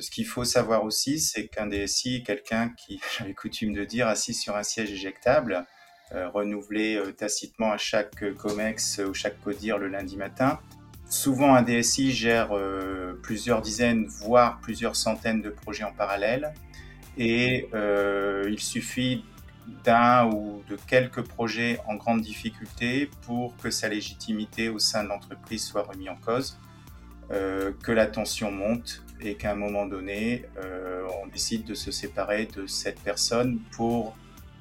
ce qu'il faut savoir aussi, c'est qu'un DSI est quelqu'un qui, j'avais coutume de dire, assis sur un siège éjectable, renouvelé tacitement à chaque COMEX ou chaque CODIR le lundi matin. Souvent, un DSI gère plusieurs dizaines, voire plusieurs centaines de projets en parallèle. Et il suffit d'un ou de quelques projets en grande difficulté pour que sa légitimité au sein de l'entreprise soit remise en cause, euh, que la tension monte et qu'à un moment donné, euh, on décide de se séparer de cette personne pour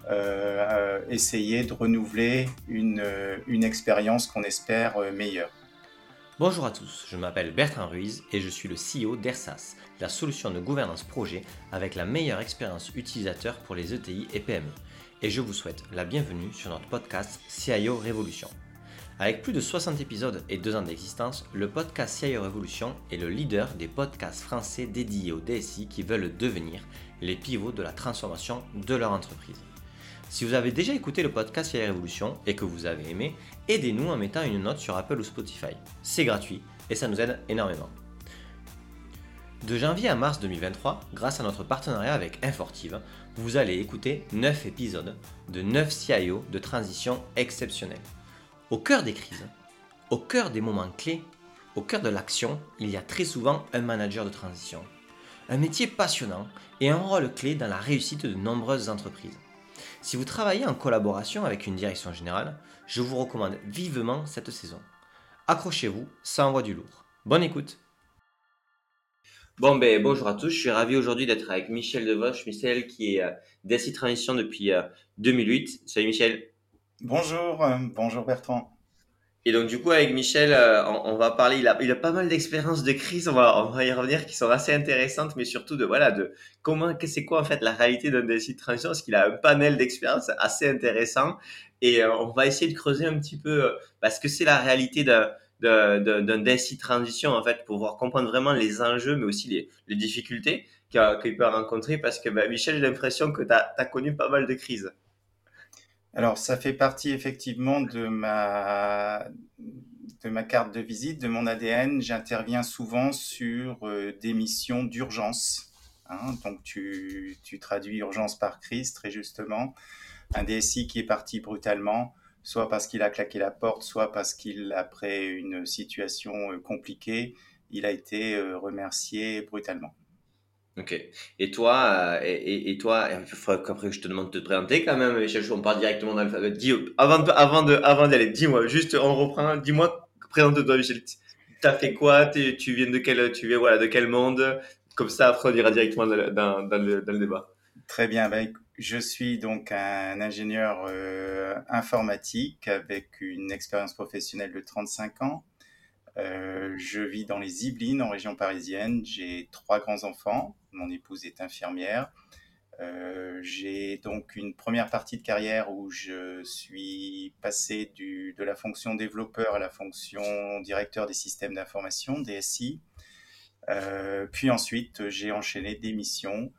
euh, essayer de renouveler une, une expérience qu'on espère meilleure. Bonjour à tous, je m'appelle Bertrand Ruiz et je suis le CEO d'ERSAS, la solution de gouvernance projet avec la meilleure expérience utilisateur pour les ETI et PME et je vous souhaite la bienvenue sur notre podcast CIO Révolution. Avec plus de 60 épisodes et 2 ans d'existence, le podcast CIO Révolution est le leader des podcasts français dédiés aux DSI qui veulent devenir les pivots de la transformation de leur entreprise. Si vous avez déjà écouté le podcast CIO Révolution et que vous avez aimé, aidez-nous en mettant une note sur Apple ou Spotify. C'est gratuit et ça nous aide énormément. De janvier à mars 2023, grâce à notre partenariat avec Infortive, vous allez écouter 9 épisodes de 9 CIO de transition exceptionnelle. Au cœur des crises, au cœur des moments clés, au cœur de l'action, il y a très souvent un manager de transition. Un métier passionnant et un rôle clé dans la réussite de nombreuses entreprises. Si vous travaillez en collaboration avec une direction générale, je vous recommande vivement cette saison. Accrochez-vous, ça envoie du lourd. Bonne écoute Bon, ben, bonjour à tous. Je suis ravi aujourd'hui d'être avec Michel Devoche. Michel qui est euh, Transition depuis 2008. Euh, Salut Michel. Bonjour, euh, bonjour Bertrand. Et donc, du coup, avec Michel, euh, on, va parler. Il a, a pas mal d'expériences de crise. On va, y revenir qui sont assez intéressantes, mais surtout de voilà de comment, c'est quoi en fait la réalité d'un DSI de transition, parce qu'il a un panel d'expériences assez intéressant. Et on va essayer de creuser un petit peu parce que c'est la réalité d'un d'un DSI transition en fait pour pouvoir comprendre vraiment les enjeux mais aussi les, difficultés qu'il peut rencontrer parce que bah, Michel j'ai l'impression que tu as, connu pas mal de crises. Alors ça fait partie effectivement de ma de ma carte de visite, de mon ADN. J'interviens souvent sur euh, des missions d'urgence. Hein, donc tu, tu traduis urgence par crise très justement. Un DSI qui est parti brutalement soit parce qu'il a claqué la porte, soit parce qu'il, après une situation euh, compliquée, il a été euh, remercié brutalement. Ok. Et toi, euh, et, toi, il faudrait qu'après je te demande de te présenter quand même, on parle directement dans l'alphabet. Avant, de, avant, de, avant d'aller, dis-moi, juste on reprend, dis-moi, présente-toi Michel. T'as fait quoi? Tu viens de quel, tu viens, voilà, de quel monde? Comme ça, après on ira directement dans, dans, dans, le, dans le, débat. Très bien. Ben, je suis donc un ingénieur euh, informatique avec une expérience professionnelle de 35 ans. Euh, je vis dans les Yvelines, en région parisienne. J'ai trois grands-enfants. Mon épouse est infirmière. Euh, j'ai donc une première partie de carrière où je suis passé de la fonction développeur à la fonction directeur des systèmes d'information, DSI. puis ensuite, j'ai enchaîné des missions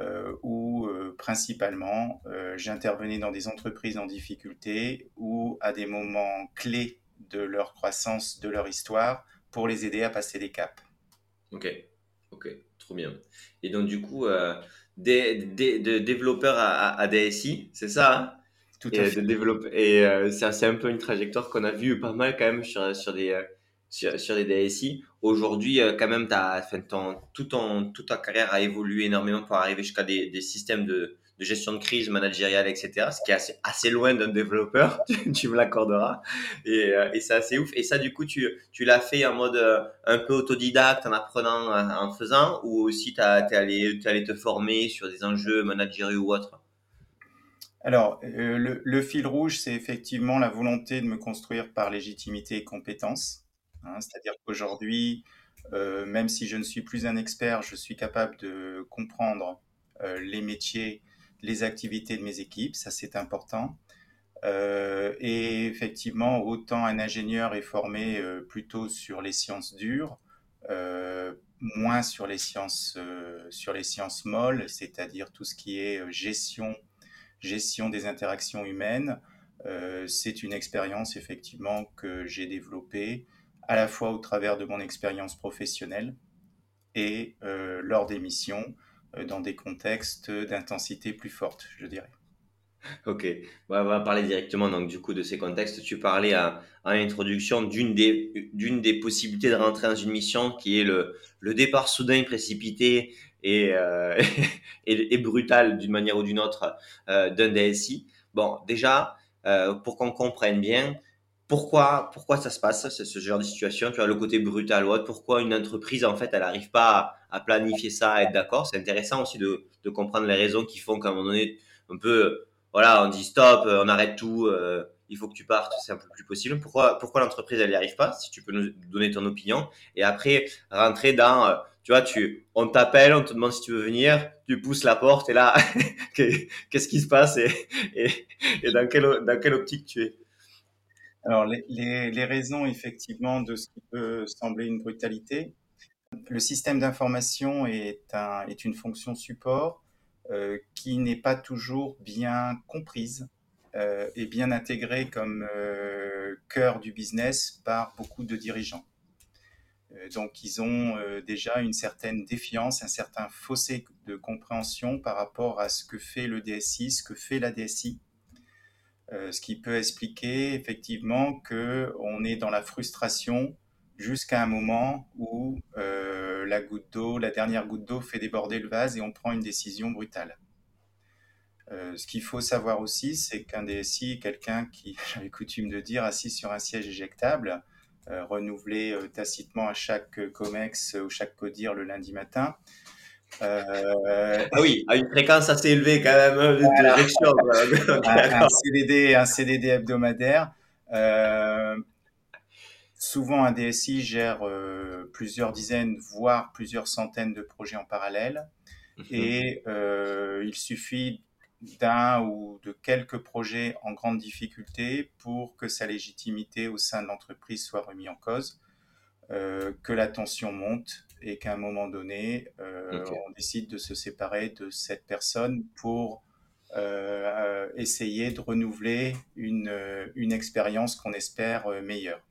euh, où euh, principalement euh, j'intervenais dans des entreprises en difficulté ou à des moments clés de leur croissance, de leur histoire, pour les aider à passer des caps. Ok, ok, trop bien. Et donc du coup, des, de développeur à, à, DSI, c'est ça hein? Tout à et fait. De et c'est un peu une trajectoire qu'on a vue pas mal quand même sur, sur des sur, sur les DSI. Aujourd'hui, euh, quand même, as, enfin, ton, tout ton, toute ta carrière a évolué énormément pour arriver jusqu'à des, des systèmes de, de gestion de crise managériale, etc. Ce qui est assez, loin d'un développeur, tu, me l'accorderas. Et, euh, et c'est assez ouf. Et ça, du coup, tu, l'as fait en mode euh, un peu autodidacte, en apprenant, en faisant, ou aussi tu es allé, te former sur des enjeux managériaux ou autres? Alors, le, fil rouge, c'est effectivement la volonté de me construire par légitimité et compétence. Hein, c'est-à-dire qu'aujourd'hui, euh, même si je ne suis plus un expert, je suis capable de comprendre euh, les métiers, les activités de mes équipes, ça c'est important. Euh, et effectivement, autant un ingénieur est formé plutôt sur les sciences dures, moins sur les sciences, sur les sciences molles, c'est-à-dire tout ce qui est gestion, gestion des interactions humaines. c'est une expérience effectivement que j'ai développée à la fois au travers de mon expérience professionnelle, et lors des missions dans des contextes d'intensité plus forte, je dirais. Ok, on va parler directement donc du coup de ces contextes. Tu parlais à, à l'introduction d'une des, possibilités de rentrer dans une mission qui est le, départ soudain, précipité et, euh, et, brutal d'une manière ou d'une autre euh, d'un DSI. Bon, déjà, euh, pour qu'on comprenne bien, pourquoi, pourquoi ça se passe, ce, genre de situation, tu vois, le côté brutal ou autre, pourquoi une entreprise, en fait, elle n'arrive pas à, planifier ça, à être d'accord. C'est intéressant aussi de, de comprendre les raisons qui font qu'à un moment donné, un peu voilà, on dit stop, euh, on arrête tout, euh, il faut que tu partes, c'est un peu plus possible. Pourquoi, pourquoi l'entreprise elle n'y arrive pas Si tu peux nous donner ton opinion. Et après, rentrer dans, euh, tu vois, tu, on t'appelle, on te demande si tu veux venir, tu pousses la porte et là, qu'est-ce qui se passe et, et, et, dans, quelle, dans quelle optique tu es? Alors, les, les, raisons effectivement de ce qui peut sembler une brutalité. Le système d'information est, un, est une fonction support euh, qui n'est pas toujours bien comprise euh, et bien intégrée comme euh, cœur du business par beaucoup de dirigeants. donc ils ont déjà une certaine défiance, un certain fossé de compréhension par rapport à ce que fait le DSI, ce que fait la DSI. Ce qui peut expliquer effectivement que on est dans la frustration jusqu'à un moment où euh, la goutte d'eau, la dernière goutte d'eau fait déborder le vase et on prend une décision brutale. Euh, ce qu'il faut savoir aussi, c'est qu'un DSI est quelqu'un qui, j'avais coutume de dire, assis sur un siège éjectable, euh, renouvelé euh, tacitement à chaque COMEX ou chaque CODIR le lundi matin. Euh, ah oui, à une fréquence assez élevée quand même hein, voilà. un, un, CDD, un CDD hebdomadaire. Euh, Souvent, un DSI gère euh, plusieurs dizaines, voire plusieurs centaines de projets en parallèle. Mmh. Et il suffit d'un ou de quelques projets en grande difficulté pour que sa légitimité au sein de l'entreprise soit remise en cause, que la tension monte et qu'à un moment donné, euh, okay. on décide de se séparer de cette personne pour euh, essayer de renouveler une, une expérience qu'on espère meilleure.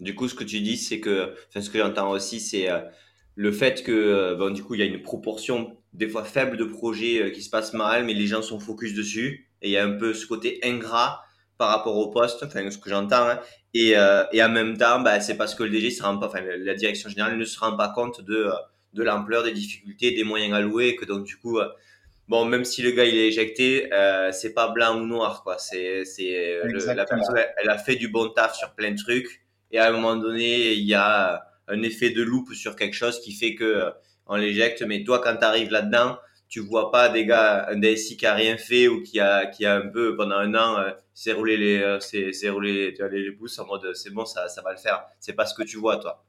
Du coup, ce que tu dis, c'est que, enfin, ce que j'entends aussi, c'est euh, le fait que, euh, bon, du coup, il y a une proportion des fois faible de projets euh, qui se passent mal, mais les gens sont focus dessus, et il y a un peu ce côté ingrat par rapport au poste, enfin, ce que j'entends, hein, et, euh, et en même temps, bah, c'est parce que le DG se rend pas, enfin, la direction générale ne se rend pas compte de, de l'ampleur des difficultés, des moyens alloués, que donc, du coup, bon, même si le gars il est éjecté, euh, c'est pas blanc ou noir, quoi. C'est, c'est la personne, elle a fait du bon taf sur plein de trucs et à un moment donné, il y a un effet de loupe sur quelque chose qui fait que euh, on l'éjecte. Mais toi, quand tu arrives là-dedans, tu vois pas des gars, un DSI qui a rien fait ou qui a, qui a un peu pendant un an euh, s'est roulé les, euh, s'est roulé les, les pouces en mode c'est bon, ça, ça va le faire. C'est pas ce que tu vois, toi.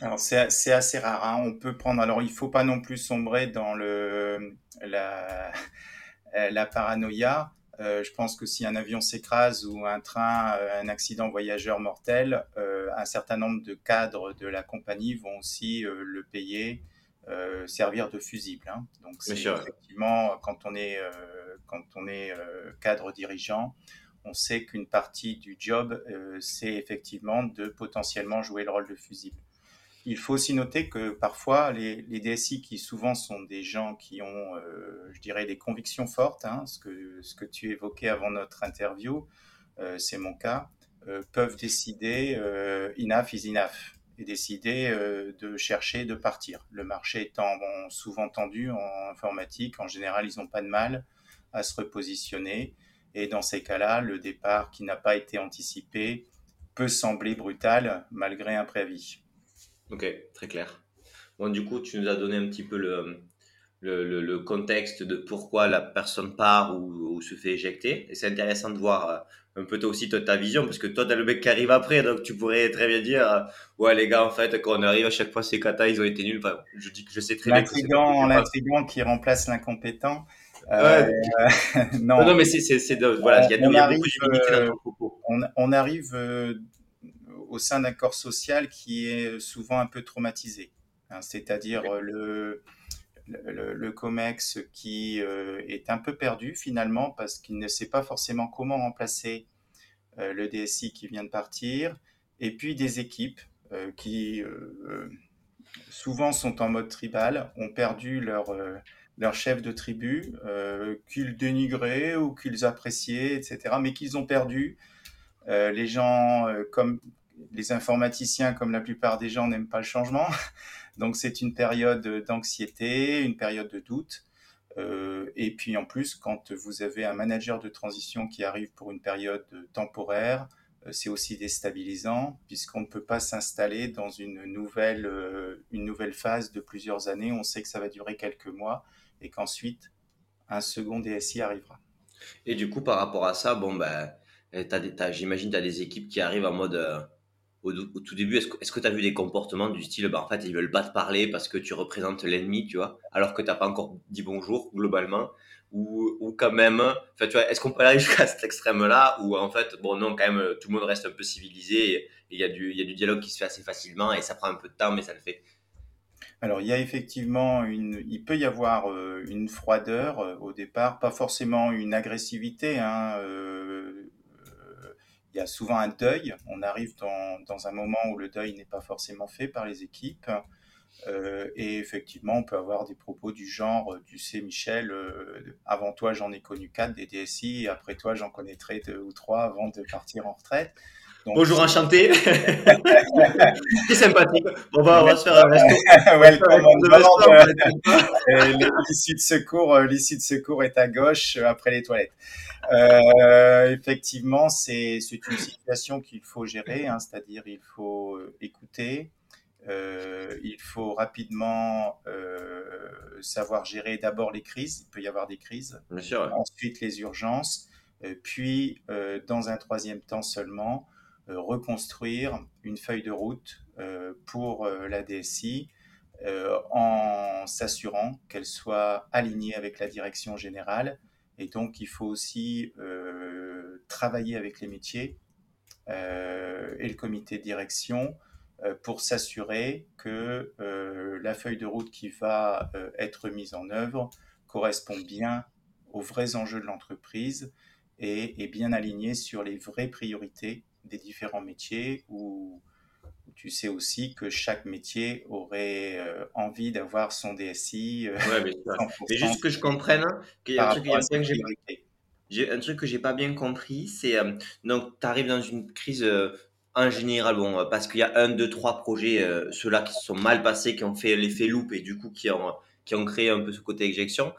Alors c'est, c'est assez rare. Hein. On peut prendre. Alors il faut pas non plus sombrer dans le la, la paranoïa. Euh, je pense que si un avion s'écrase ou un train, euh, un accident voyageur mortel, euh, un certain nombre de cadres de la compagnie vont aussi euh, le payer, euh, servir de fusible. Hein. Donc c'est effectivement quand on est quand on est cadre dirigeant, on sait qu'une partie du job, c'est effectivement de potentiellement jouer le rôle de fusible. Il faut aussi noter que parfois, les, les, DSI, qui souvent sont des gens qui ont, euh, je dirais, des convictions fortes, hein, ce, que, ce que tu évoquais avant notre interview, euh, c'est mon cas, euh, peuvent décider euh, enough is enough et décider euh, de chercher de partir. Le marché étant souvent tendu en informatique, en général, ils n'ont pas de mal à se repositionner. Et dans ces cas-là, le départ qui n'a pas été anticipé peut sembler brutal malgré un préavis. Ok, très clair. Bon, du coup, tu nous as donné un petit peu le, le, le, le contexte de pourquoi la personne part ou, ou se fait éjecter. Et c'est intéressant de voir euh, un peu toi aussi toi, ta vision, parce que toi, tu as le mec qui arrive après, donc tu pourrais très bien dire euh, Ouais, les gars, en fait, quand on arrive, à chaque fois, ces katas, ils ont été nuls. Enfin, je dis que je sais très bien. L'intrigant qui remplace l'incompétent. Euh, ouais. non. non, mais c'est. Voilà, il y a, on, arrive, dans ton propos. On, on arrive au sein d'un corps social qui est souvent un peu traumatisé. Hein, C'est-à-dire le, le, COMEX qui euh, est un peu perdu finalement parce qu'il ne sait pas forcément comment remplacer euh, le DSI qui vient de partir, et puis des équipes euh, qui, souvent sont en mode tribal, ont perdu leur, leur chef de tribu, qu'ils dénigraient ou qu'ils appréciaient, etc., mais qu'ils ont perdu. les gens, comme les informaticiens, comme la plupart des gens, n'aiment pas le changement. Donc c'est une période d'anxiété, une période de doute. Euh, et puis en plus, quand vous avez un manager de transition qui arrive pour une période temporaire, euh, c'est aussi déstabilisant puisqu'on ne peut pas s'installer dans une nouvelle, euh, une nouvelle phase de plusieurs années. On sait que ça va durer quelques mois et qu'ensuite un second DSI arrivera. Et du coup, par rapport à ça, bon ben, j'imagine tu as des équipes qui arrivent en mode au, tout début, est-ce que tu as vu des comportements du style, bah, en fait, ils veulent pas te parler parce que tu représentes l'ennemi, tu vois, alors que tu n'as pas encore dit bonjour, globalement, ou, ou quand même, tu vois, est-ce qu'on peut aller jusqu'à cet extrême-là, où en fait, bon, non, quand même, tout le monde reste un peu civilisé, et il y, a du, dialogue qui se fait assez facilement, et ça prend un peu de temps, mais ça le fait. Alors, il y a effectivement une, il peut y avoir euh, une froideur euh, au départ, pas forcément une agressivité, hein, euh, y a souvent un deuil. On arrive dans, un moment où le deuil n'est pas forcément fait par les équipes. Euh, et effectivement, on peut avoir des propos du genre, tu sais, Michel, euh, avant toi, j'en ai connu quatre des DSI, après toi, j'en connaîtrai deux ou trois avant de partir en retraite. Bonjour, enchanté. C'est sympathique. On va, on va se faire un resto. L'issue de secours, euh, l'issue de secours est à gauche après les toilettes. Euh, effectivement, c'est une situation qu'il faut gérer, hein, c'est-à-dire il faut euh, écouter, euh, il faut rapidement euh, savoir gérer d'abord les crises, il peut y avoir des crises, Bien sûr, ensuite les urgences, euh, puis dans un troisième temps seulement, reconstruire une feuille de route pour la DSI en s'assurant qu'elle soit alignée avec la direction générale. Et donc, il faut aussi euh, travailler avec les métiers euh, et le comité de direction euh, pour s'assurer que la feuille de route qui va être mise en œuvre correspond bien aux vrais enjeux de l'entreprise et est bien alignée sur les vraies priorités des différents métiers où tu sais aussi que chaque métier aurait euh, envie d'avoir son DSI. Euh, ouais, mais, juste que je comprenne, qu'il y a un truc, j'ai un truc que j'ai pas bien compris, c'est euh, donc tu arrives dans une crise en général, bon, parce qu'il y a un, deux, trois projets, ceux-là qui se sont mal passés, qui ont fait l'effet loop et du coup qui ont, qui ont créé un peu ce côté éjection.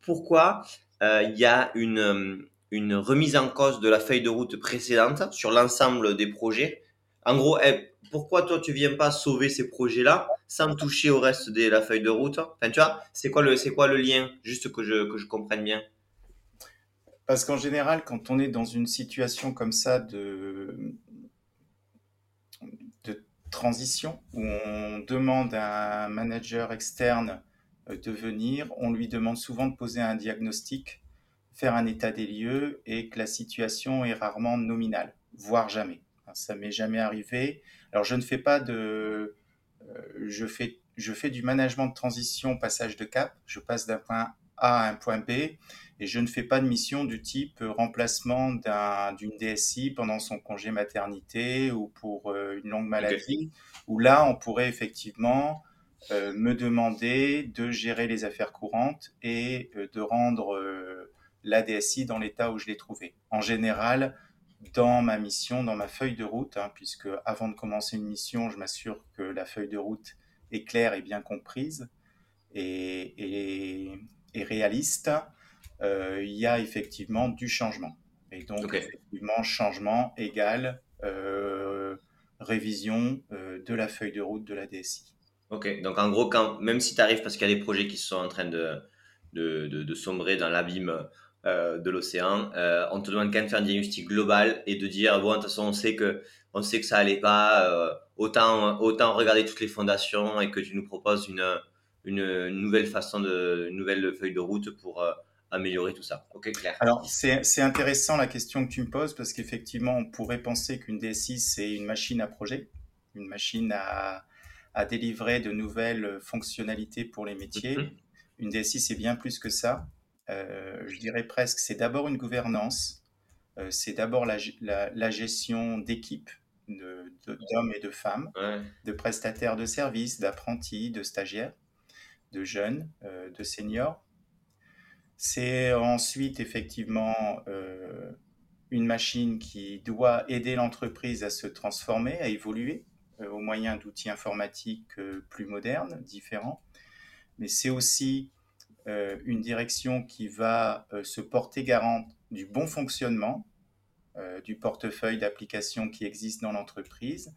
Pourquoi il y a une, une remise en cause de la feuille de route précédente sur l'ensemble des projets. En gros, elle, pourquoi toi tu viens pas sauver ces projets-là sans toucher au reste de la feuille de route? Enfin, tu vois, c'est quoi le, c'est quoi le lien? Juste que je, que je comprenne bien. Parce qu'en général, quand on est dans une situation comme ça de, de transition, où on demande à un manager externe euh, de venir, on lui demande souvent de poser un diagnostic, faire un état des lieux et que la situation est rarement nominale, voire jamais. Ça m'est jamais arrivé. Alors, je ne fais pas de. Euh, je, fais, je fais du management de transition, passage de cap. Je passe d'un point A à un point B et je ne fais pas de mission du type remplacement d'une DSI pendant son congé maternité ou pour euh, une longue maladie, où là, on pourrait effectivement euh, me demander de gérer les affaires courantes et de rendre la DSI dans l'état où je l'ai trouvé. En général, dans ma mission, dans ma feuille de route, hein, puisque avant de commencer une mission, je m'assure que la feuille de route est claire et bien comprise et, et, réaliste, euh, il y a effectivement du changement. Et donc, effectivement, changement égale euh, révision euh, de la feuille de route de la DSI. Ok, donc en gros, quand, même si tu arrives parce qu'il y a des projets qui sont en train de, de, de sombrer dans l'abîme euh, de l'océan. Euh, on te demande quand même de faire un diagnostic global et de dire bon de toute façon on sait que on sait que ça allait pas. Euh, autant autant regarder toutes les fondations et que tu nous proposes une une, nouvelle façon de une nouvelle feuille de route pour améliorer tout ça. Ok, clair. Alors, c'est intéressant la question que tu me poses parce qu'effectivement, on pourrait penser qu'une DSI, c'est une machine à projet, une machine à, à, délivrer de nouvelles fonctionnalités pour les métiers. Mm-hmm. Une DSI, c'est bien plus que ça. Euh, je dirais presque, c'est d'abord une gouvernance, euh, c'est d'abord la, gestion d'équipe, d'hommes et de femmes, de prestataires de services, d'apprentis, de stagiaires, de jeunes, euh, de seniors. C'est ensuite effectivement euh, une machine qui doit aider l'entreprise à se transformer, à évoluer euh, au moyen d'outils informatiques plus modernes, différents. Mais c'est aussi une direction qui va se porter garante du bon fonctionnement euh, du portefeuille d'applications qui existe dans l'entreprise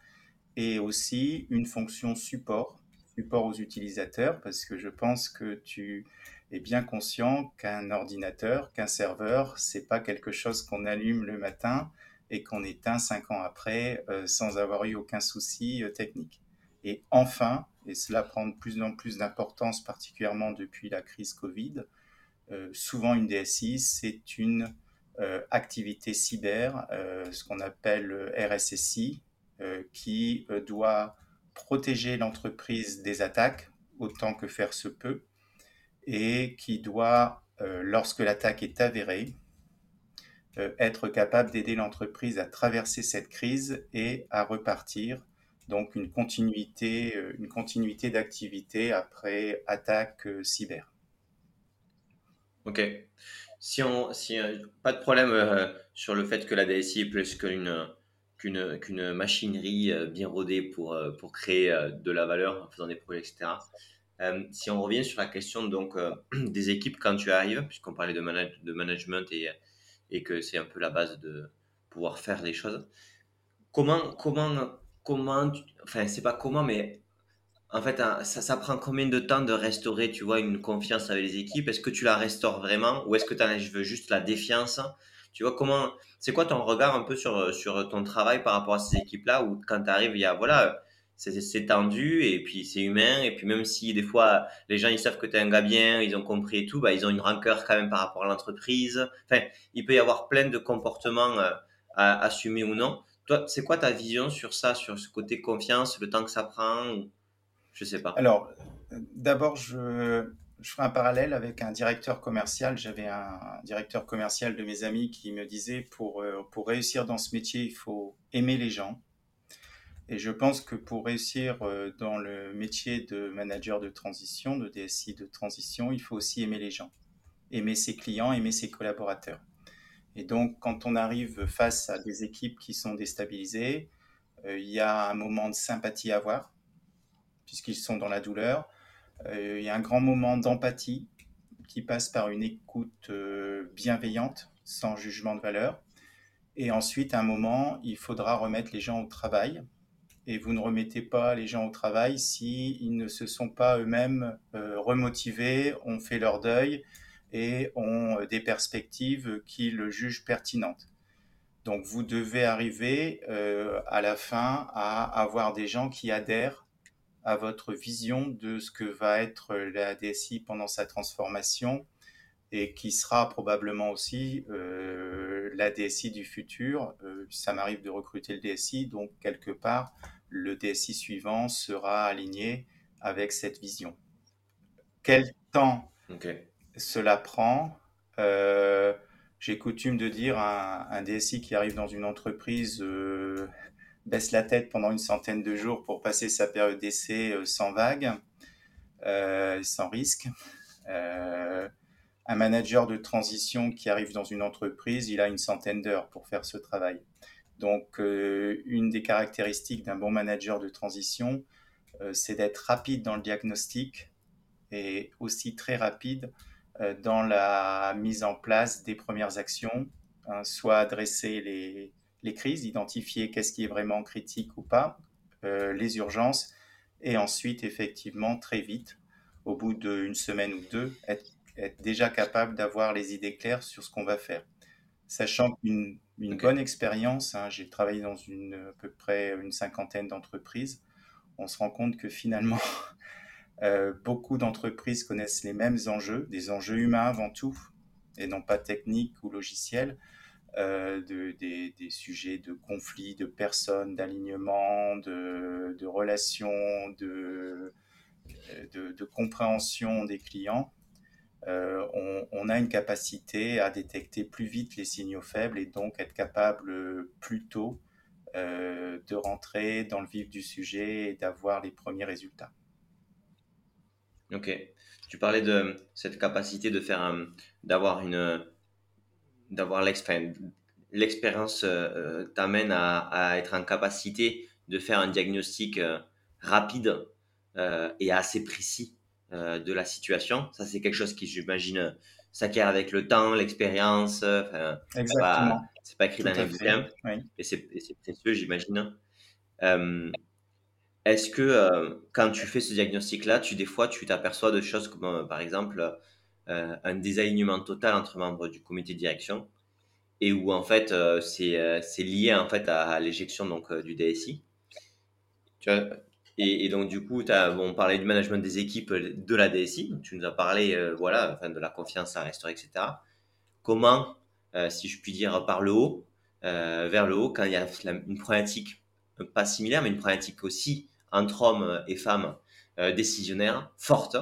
et aussi une fonction support, support aux utilisateurs, parce que je pense que tu es bien conscient qu'un ordinateur, qu'un serveur, c'est pas quelque chose qu'on allume le matin et qu'on éteint cinq ans après euh, sans avoir eu aucun souci euh, technique. Et enfin, et cela prend de plus en plus d'importance, particulièrement depuis la crise Covid, souvent une DSI, c'est une euh, activité cyber, euh, ce qu'on appelle RSSI, euh, qui doit protéger l'entreprise des attaques autant que faire se peut et qui doit, lorsque l'attaque est avérée, être capable d'aider l'entreprise à traverser cette crise et à repartir. Donc une continuité, une continuité d'activité après attaque cyber. Ok si on, si, euh, pas de problème euh, sur le fait que la DSI est plus qu'une qu'une machinerie euh, bien rodée pour, pour créer de la valeur en faisant des projets, etc. si on revient sur la question donc des équipes quand tu arrives, puisqu'on parlait de, de management et, et que c'est un peu la base de pouvoir faire les choses, comment, comment, comment, enfin c'est pas comment, mais en fait, ça, ça prend combien de temps de restaurer, tu vois, une confiance avec les équipes? Est-ce que tu la restaures vraiment ou est-ce que tu veux juste la défiance? Tu vois, comment C'est quoi ton regard un peu sur, sur ton travail par rapport à ces équipes-là où quand tu arrives, il y a, voilà, c'est tendu et puis c'est humain et puis même si des fois les gens ils savent que tu es un gars bien, ils ont compris et tout, bah, ils ont une rancœur quand même par rapport à l'entreprise. Enfin, il peut y avoir plein de comportements euh, à assumer ou non. Toi, c'est quoi ta vision sur ça, sur ce côté confiance, le temps que ça prend je sais pas? Alors, d'abord, je, je ferai un parallèle avec un directeur commercial. J'avais un directeur commercial de mes amis qui me disait pour, euh, pour réussir dans ce métier, il faut aimer les gens. Et je pense que pour réussir euh, dans le métier de manager de transition, de DSI de transition, il faut aussi aimer les gens, aimer ses clients, aimer ses collaborateurs. Et donc, quand on arrive face à des équipes qui sont déstabilisées, euh, il y a un moment de sympathie à avoir puisqu'ils sont dans la douleur. Euh, il y a un grand moment d'empathie qui passe par une écoute euh, bienveillante, sans jugement de valeur. Et ensuite, à un moment, il faudra remettre les gens au travail. Et vous ne remettez pas les gens au travail si ils ne se sont pas eux-mêmes remotivés, ont fait leur deuil et ont des perspectives qu'ils jugent pertinentes. Donc vous devez arriver à la fin à avoir des gens qui adhèrent à votre vision de ce que va être la DSI pendant sa transformation et qui sera probablement aussi euh, la DSI du futur. Euh, ça m'arrive de recruter le DSI, donc quelque part, le DSI suivant sera aligné avec cette vision. Quel temps cela prend euh, J'ai coutume de dire un, DSI qui arrive dans une entreprise baisse la tête pendant une centaine de jours pour passer sa période d'essai euh, sans vague, euh, sans risque. Euh, un manager de transition qui arrive dans une entreprise, il a une centaine d'heures pour faire ce travail. Donc, une des caractéristiques d'un bon manager de transition, c'est d'être rapide dans le diagnostic et aussi très rapide dans la mise en place des premières actions, hein, soit adresser les, les crises, identifier qu'est-ce qui est vraiment critique ou pas, euh, les urgences, et ensuite, effectivement, très vite, au bout d'une semaine ou deux, être, déjà capable d'avoir les idées claires sur ce qu'on va faire. Sachant qu'une une bonne expérience, hein, j'ai travaillé dans une, à peu près une cinquantaine d'entreprises, on se rend compte que finalement, euh, beaucoup d'entreprises connaissent les mêmes enjeux, des enjeux humains avant tout, et non pas techniques ou logiciels. Euh, de, des, sujets de conflits, de personnes, d'alignement, de, relations, de, compréhension des clients, euh, on, a une capacité à détecter plus vite les signaux faibles et donc être capable plus tôt de rentrer dans le vif du sujet et d'avoir les premiers résultats. Ok. Tu parlais de cette capacité de faire, d'avoir une, d'avoir l'expérience t'amène à, être en capacité de faire un diagnostic rapide et assez précis de la situation. Ça, c'est quelque chose qui, j'imagine, s'acquiert avec le temps, l'expérience. Exactement. C'est pas, écrit dans les bouquins. Et c'est précieux, j'imagine. Euh, est-ce que euh, quand tu fais ce diagnostic-là, tu des fois tu t'aperçois de choses comme euh, par exemple un désalignement total entre membres du comité de direction et où en fait c'est lié en fait à, l'éjection donc du DSI. Et, donc, du coup, as, bon, on parlait du management des équipes de la DSI. Tu nous as parlé euh, voilà, enfin, de la confiance à restaurer, etc. Comment, euh, si je puis dire, par le haut, euh, vers le haut, quand il y a une problématique, pas similaire, mais une problématique aussi entre hommes et femmes décisionnaires, forte,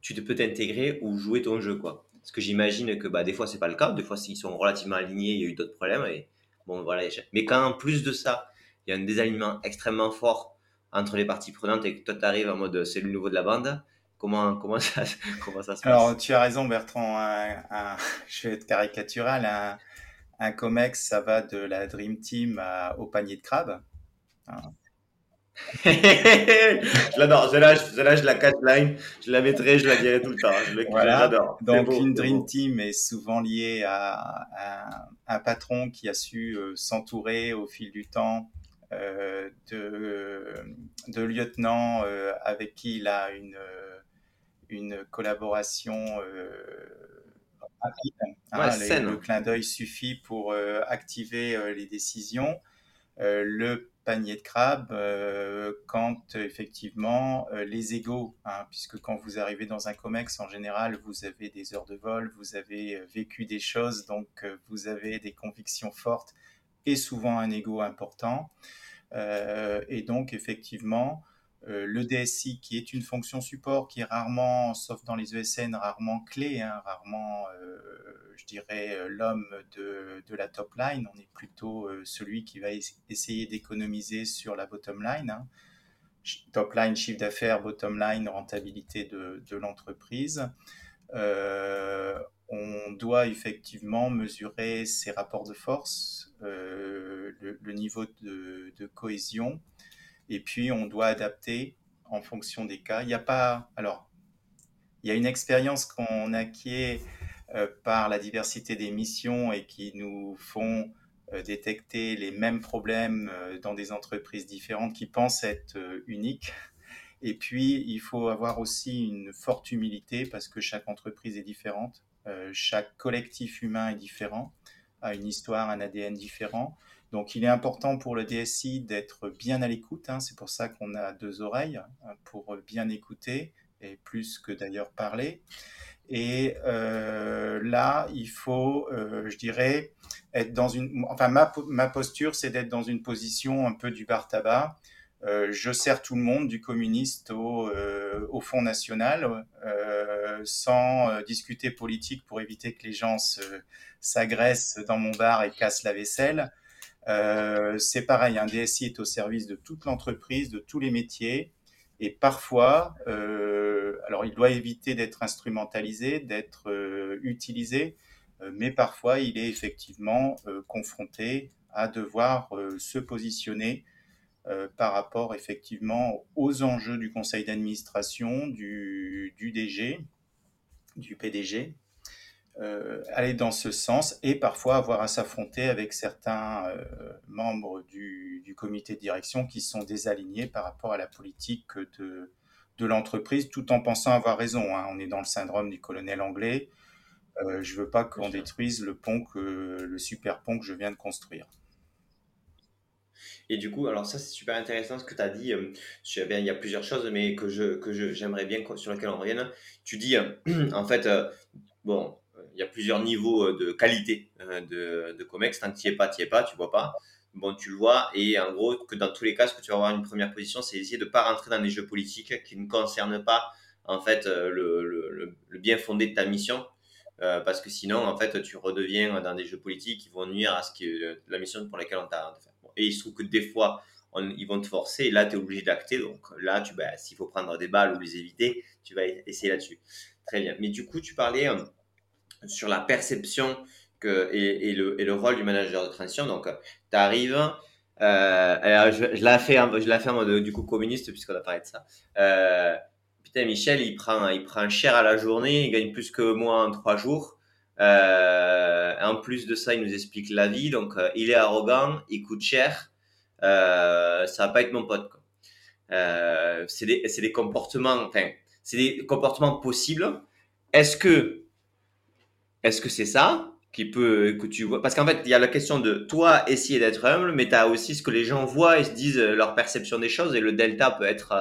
tu te peux t'intégrer ou jouer ton jeu. Quoi. Parce que j'imagine que bah, des fois, c'est pas le cas. Des fois, s'ils sont relativement alignés, il y a eu d'autres problèmes. Et, bon, voilà. Mais quand en plus de ça, il y a un désalignement extrêmement fort entre les parties prenantes et que toi tu arrives en mode c'est le nouveau de la bande Comment, comment, ça, comment ça se passe? Alors, tu as raison, Bertrand. je vais être caricatural. Un, un, COMEX, ça va de la Dream Team au panier de crabe. Hein. je l'adore. Celle-là, je la catline. Je la mettrai, je la dirai tout le temps. Je l'adore. Donc, une Dream Team est souvent liée à, un patron qui a su euh, s'entourer au fil du temps euh, de, de lieutenants euh, avec qui il a une, une collaboration rapide. Hein, le clin d'œil suffit pour activer les décisions. le panier de crabe quand effectivement les égaux, hein, puisque quand vous arrivez dans un COMEX, en général, vous avez des heures de vol, vous avez vécu des choses, donc vous avez des convictions fortes et souvent un ego important. Euh, et donc, effectivement, euh, le DSI, qui est une fonction support, qui est rarement, sauf dans les ESN, rarement clé, hein, rarement, euh, je dirais, l'homme de, de, la top line. On est plutôt celui qui va essayer d'économiser sur la bottom line. Hein. Top line, chiffre d'affaires, bottom line, rentabilité de, de l'entreprise. Euh, on doit effectivement mesurer ses rapports de force, euh, le, niveau de, cohésion, et puis on doit adapter en fonction des cas. Il n'y a pas, alors, il y a une expérience qu'on acquiert euh, par la diversité des missions et qui nous font euh, détecter les mêmes problèmes dans des entreprises différentes qui pensent être uniques. Et puis, il faut avoir aussi une forte humilité parce que chaque entreprise est différente. Euh, chaque collectif humain est différent, a une histoire, un ADN différent. Donc il est important pour le DSI d'être bien à l'écoute. Hein. C'est pour ça qu'on a deux oreilles hein, pour bien écouter et plus que d'ailleurs parler. Et euh, là, il faut, euh, je dirais, être dans une. Enfin, ma, posture, c'est d'être dans une position un peu du bar tabac. Euh, je sers tout le monde, du communiste au, au Front National, sans discuter politique pour éviter que les gens s'agressent dans mon bar et cassent la vaisselle. C'est pareil, un DSI est au service de toute l'entreprise, de tous les métiers. Et parfois, alors il doit éviter d'être instrumentalisé, d'être utilisé, mais parfois il est effectivement confronté à devoir se positionner euh, par rapport effectivement aux enjeux du conseil d'administration, du, DG, du PDG, euh, aller dans ce sens et parfois avoir à s'affronter avec certains euh, membres du, comité de direction qui sont désalignés par rapport à la politique de, de l'entreprise, tout en pensant avoir raison. Hein. On est dans le syndrome du colonel anglais. je ne veux pas qu'on détruise le pont que le super pont que je viens de construire. Et du coup, alors ça c'est super intéressant ce que tu as dit. Euh, il y a plusieurs choses, mais que je que j'aimerais bien sur lesquelles on revienne. Tu dis euh, en fait, euh, bon, y a plusieurs niveaux de qualité de, de Comex. Tant que tu es pas, tu es pas, tu vois pas. Bon, tu le vois. Et en gros, que dans tous les cas, ce que tu vas avoir une première position, c'est essayer de ne pas rentrer dans des jeux politiques qui ne concernent pas en fait le, le, le bien fondé de ta mission. parce que sinon, en fait, tu redeviens dans des jeux politiques qui vont nuire à ce qui, la mission pour laquelle on t'a et il se trouve que des fois, ils vont te forcer, là, tu es obligé d'acter. Donc là, tu, bah, s'il faut prendre des balles ou les éviter, tu vas essayer là-dessus. Très bien. Mais du coup, tu parlais euh, sur la perception que, et, le, et, le, rôle du manager de transition. Donc, tu arrives. Euh, je, je l'ai fait, je l'ai fait en mode du coup communiste puisqu'on a parlé de ça. Euh, putain, Michel, il prend, il prend cher à la journée, il gagne plus que moi en trois jours. Euh, en plus de ça, il nous explique la vie. Donc, euh, il est arrogant, il coûte cher. Euh, ça va pas être mon pote. Euh, c'est des, des, comportements, enfin, c'est des comportements possibles. Est-ce que, est-ce que c'est ça qui peut que tu vois? Parce qu'en fait, il y a la question de toi essayer d'être humble, mais tu as aussi ce que les gens voient et se disent leur perception des choses et le delta peut être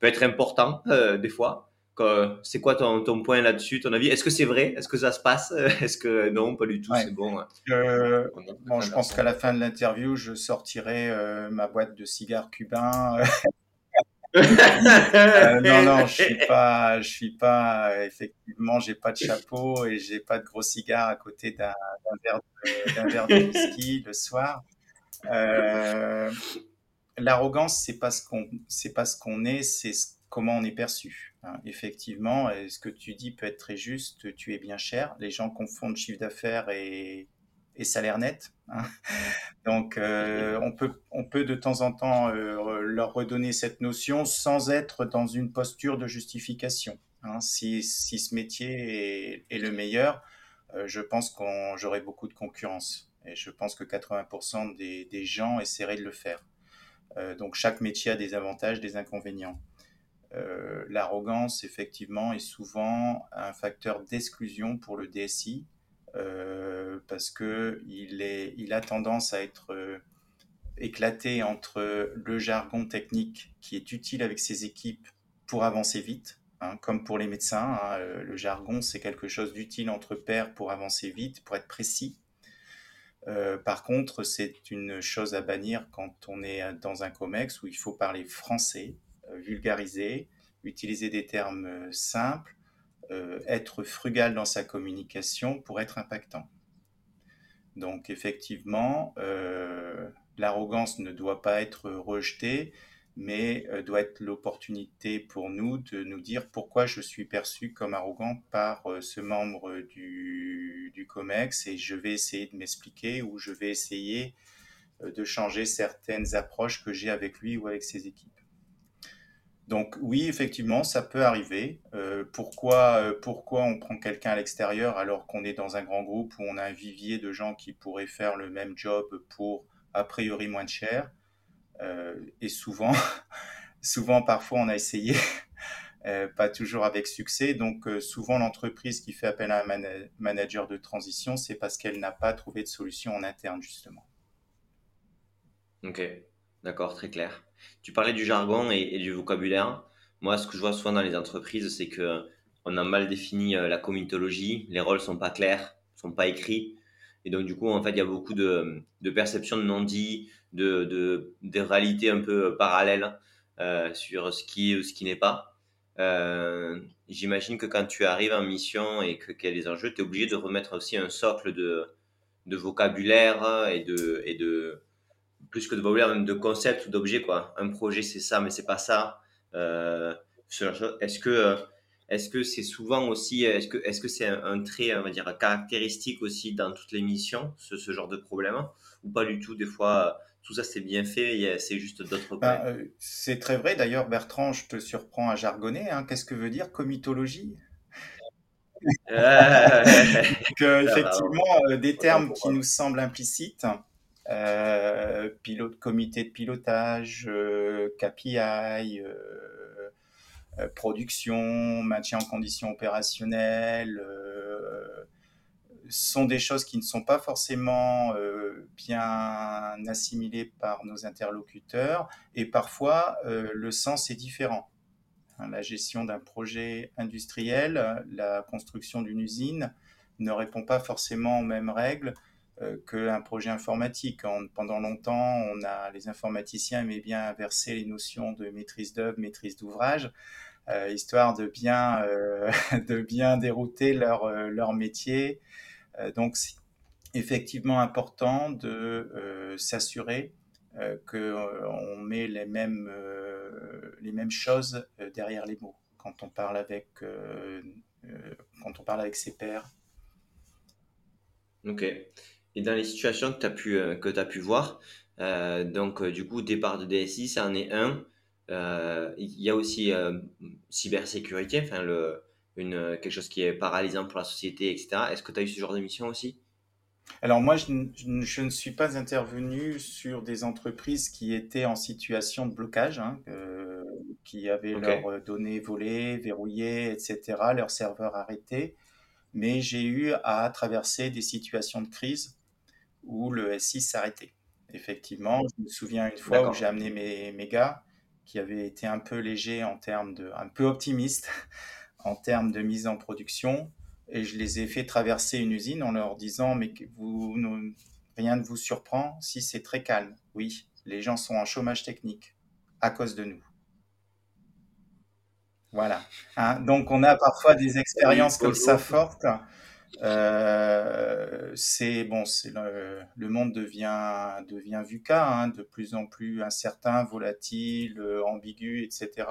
peut être important des fois. C'est quoi ton, ton point là-dessus, ton avis? Est-ce que c'est vrai? Est-ce que ça se passe? Est-ce que non, pas du tout C'est bon. Euh, bon, je pense qu'à la fin de l'interview, je sortirai euh, ma boîte de cigares cubains. Euh, non, non, je suis pas, je suis pas. Effectivement, j'ai pas de chapeau et j'ai pas de gros cigares à côté d'un verre, de, verre de whisky le soir. Euh, L'arrogance, c'est pas ce qu'on, c'est pas ce qu'on est, c'est comment on est perçu. Hein, effectivement, ce que tu dis peut être très juste, tu es bien cher. Les gens confondent chiffre d'affaires et, salaire net. Donc, euh, on, peut, on peut de temps en temps euh, leur redonner cette notion sans être dans une posture de justification. Hein. Si, ce métier est, le meilleur, euh, je pense qu'on j'aurai beaucoup de concurrence. Et je pense que 80% des, des, gens essaieraient de le faire. donc, chaque métier a des avantages, des inconvénients. L'arrogance, effectivement, est souvent un facteur d'exclusion pour le DSI parce que il, a tendance à être euh, éclaté entre le jargon technique qui est utile avec ses équipes pour avancer vite, hein, comme pour les médecins. Hein, le jargon, c'est quelque chose d'utile entre pairs pour avancer vite, pour être précis. par contre, c'est une chose à bannir quand on est dans un COMEX où il faut parler français, vulgariser, utiliser des termes euh, simples, euh, être frugal dans sa communication pour être impactant. Donc effectivement, euh, l'arrogance ne doit pas être rejetée, mais doit être l'opportunité pour nous de nous dire pourquoi je suis perçu comme arrogant par ce membre du, COMEX et je vais essayer de m'expliquer ou je vais essayer de changer certaines approches que j'ai avec lui ou avec ses équipes. Donc oui, effectivement, ça peut arriver. Euh, pourquoi, euh, pourquoi on prend quelqu'un à l'extérieur alors qu'on est dans un grand groupe où on a un vivier de gens qui pourraient faire le même job pour a priori moins de cher? Euh, Et souvent, souvent, parfois, on a essayé, pas toujours avec succès. Donc souvent, l'entreprise qui fait appel à un manager de transition, c'est parce qu'elle n'a pas trouvé de solution en interne, justement. Ok, d'accord, très clair. Tu parlais du jargon et, du vocabulaire. Moi, ce que je vois souvent dans les entreprises, c'est que on a mal défini euh, la comitologie, les rôles sont pas clairs, sont pas écrits. Et donc, du coup, en fait, il y a beaucoup de, de perceptions de non-dits, de, de, réalités un peu parallèles euh, sur ce qui est ou ce qui n'est pas. Euh, J'imagine que quand tu arrives en mission et qu'il y a des enjeux, tu es obligé de remettre aussi un socle de, de vocabulaire et de, et de, plus que de vocabulaire, même de concept ou d'objet, quoi. Un projet, c'est ça, mais c'est pas ça. Euh, est-ce que euh, est-ce que c'est souvent aussi, est-ce que est-ce que c'est un, trait, on va dire, caractéristique aussi dans toutes les missions, ce, ce genre de problème, ou pas du tout Des fois, tout ça c'est bien fait, c'est juste d'autres ben, euh, c'est très vrai. D'ailleurs, Bertrand, je te surprends à jargonner. Hein. Qu'est-ce que veut dire comitologie? Effectivement, des termes qui nous semblent implicites euh, pilote, comité de pilotage, euh, KPI, euh, production, maintien en conditions opérationnelles, sont des choses qui ne sont pas forcément bien assimilées par nos interlocuteurs et parfois le sens est différent. Hein, la gestion d'un projet industriel, la construction d'une usine ne répond pas forcément aux mêmes règles euh, qu'un projet informatique. pendant longtemps, on a, les informaticiens aimaient bien inverser les notions de maîtrise d'œuvre, maîtrise d'ouvrage, euh, histoire de bien, euh, de bien dérouter leur, leur métier. donc, effectivement important de s'assurer qu'on met les mêmes, les mêmes choses derrière les mots quand on parle avec, quand on parle avec ses pairs. Ok. Et dans les situations que tu as pu, que as pu voir, donc du coup, départ de DSI, ça en est un. Il y a aussi cybersécurité, enfin le, une, quelque chose qui est paralysant pour la société, etc. Est-ce que tu as eu ce genre de mission aussi? Alors moi, je, ne suis pas intervenu sur des entreprises qui étaient en situation de blocage, hein, euh, qui avaient leurs données volées, verrouillées, etc., leurs serveurs arrêtés. Mais j'ai eu à traverser des situations de crise où le SI s'arrêtait. Effectivement, je me souviens une fois où j'ai amené mes, mes gars qui avaient été un peu légers en termes de, un peu optimistes en termes de mise en production. Et je les ai fait traverser une usine en leur disant, mais vous, rien ne vous surprend si c'est très calme. Oui, les gens sont en chômage technique à cause de nous. Voilà. Hein, donc on a parfois des expériences comme ça fortes. Euh, c'est bon, c'est le, monde devient devient VUCA, hein, de plus en plus incertain, volatile, ambigu, etc.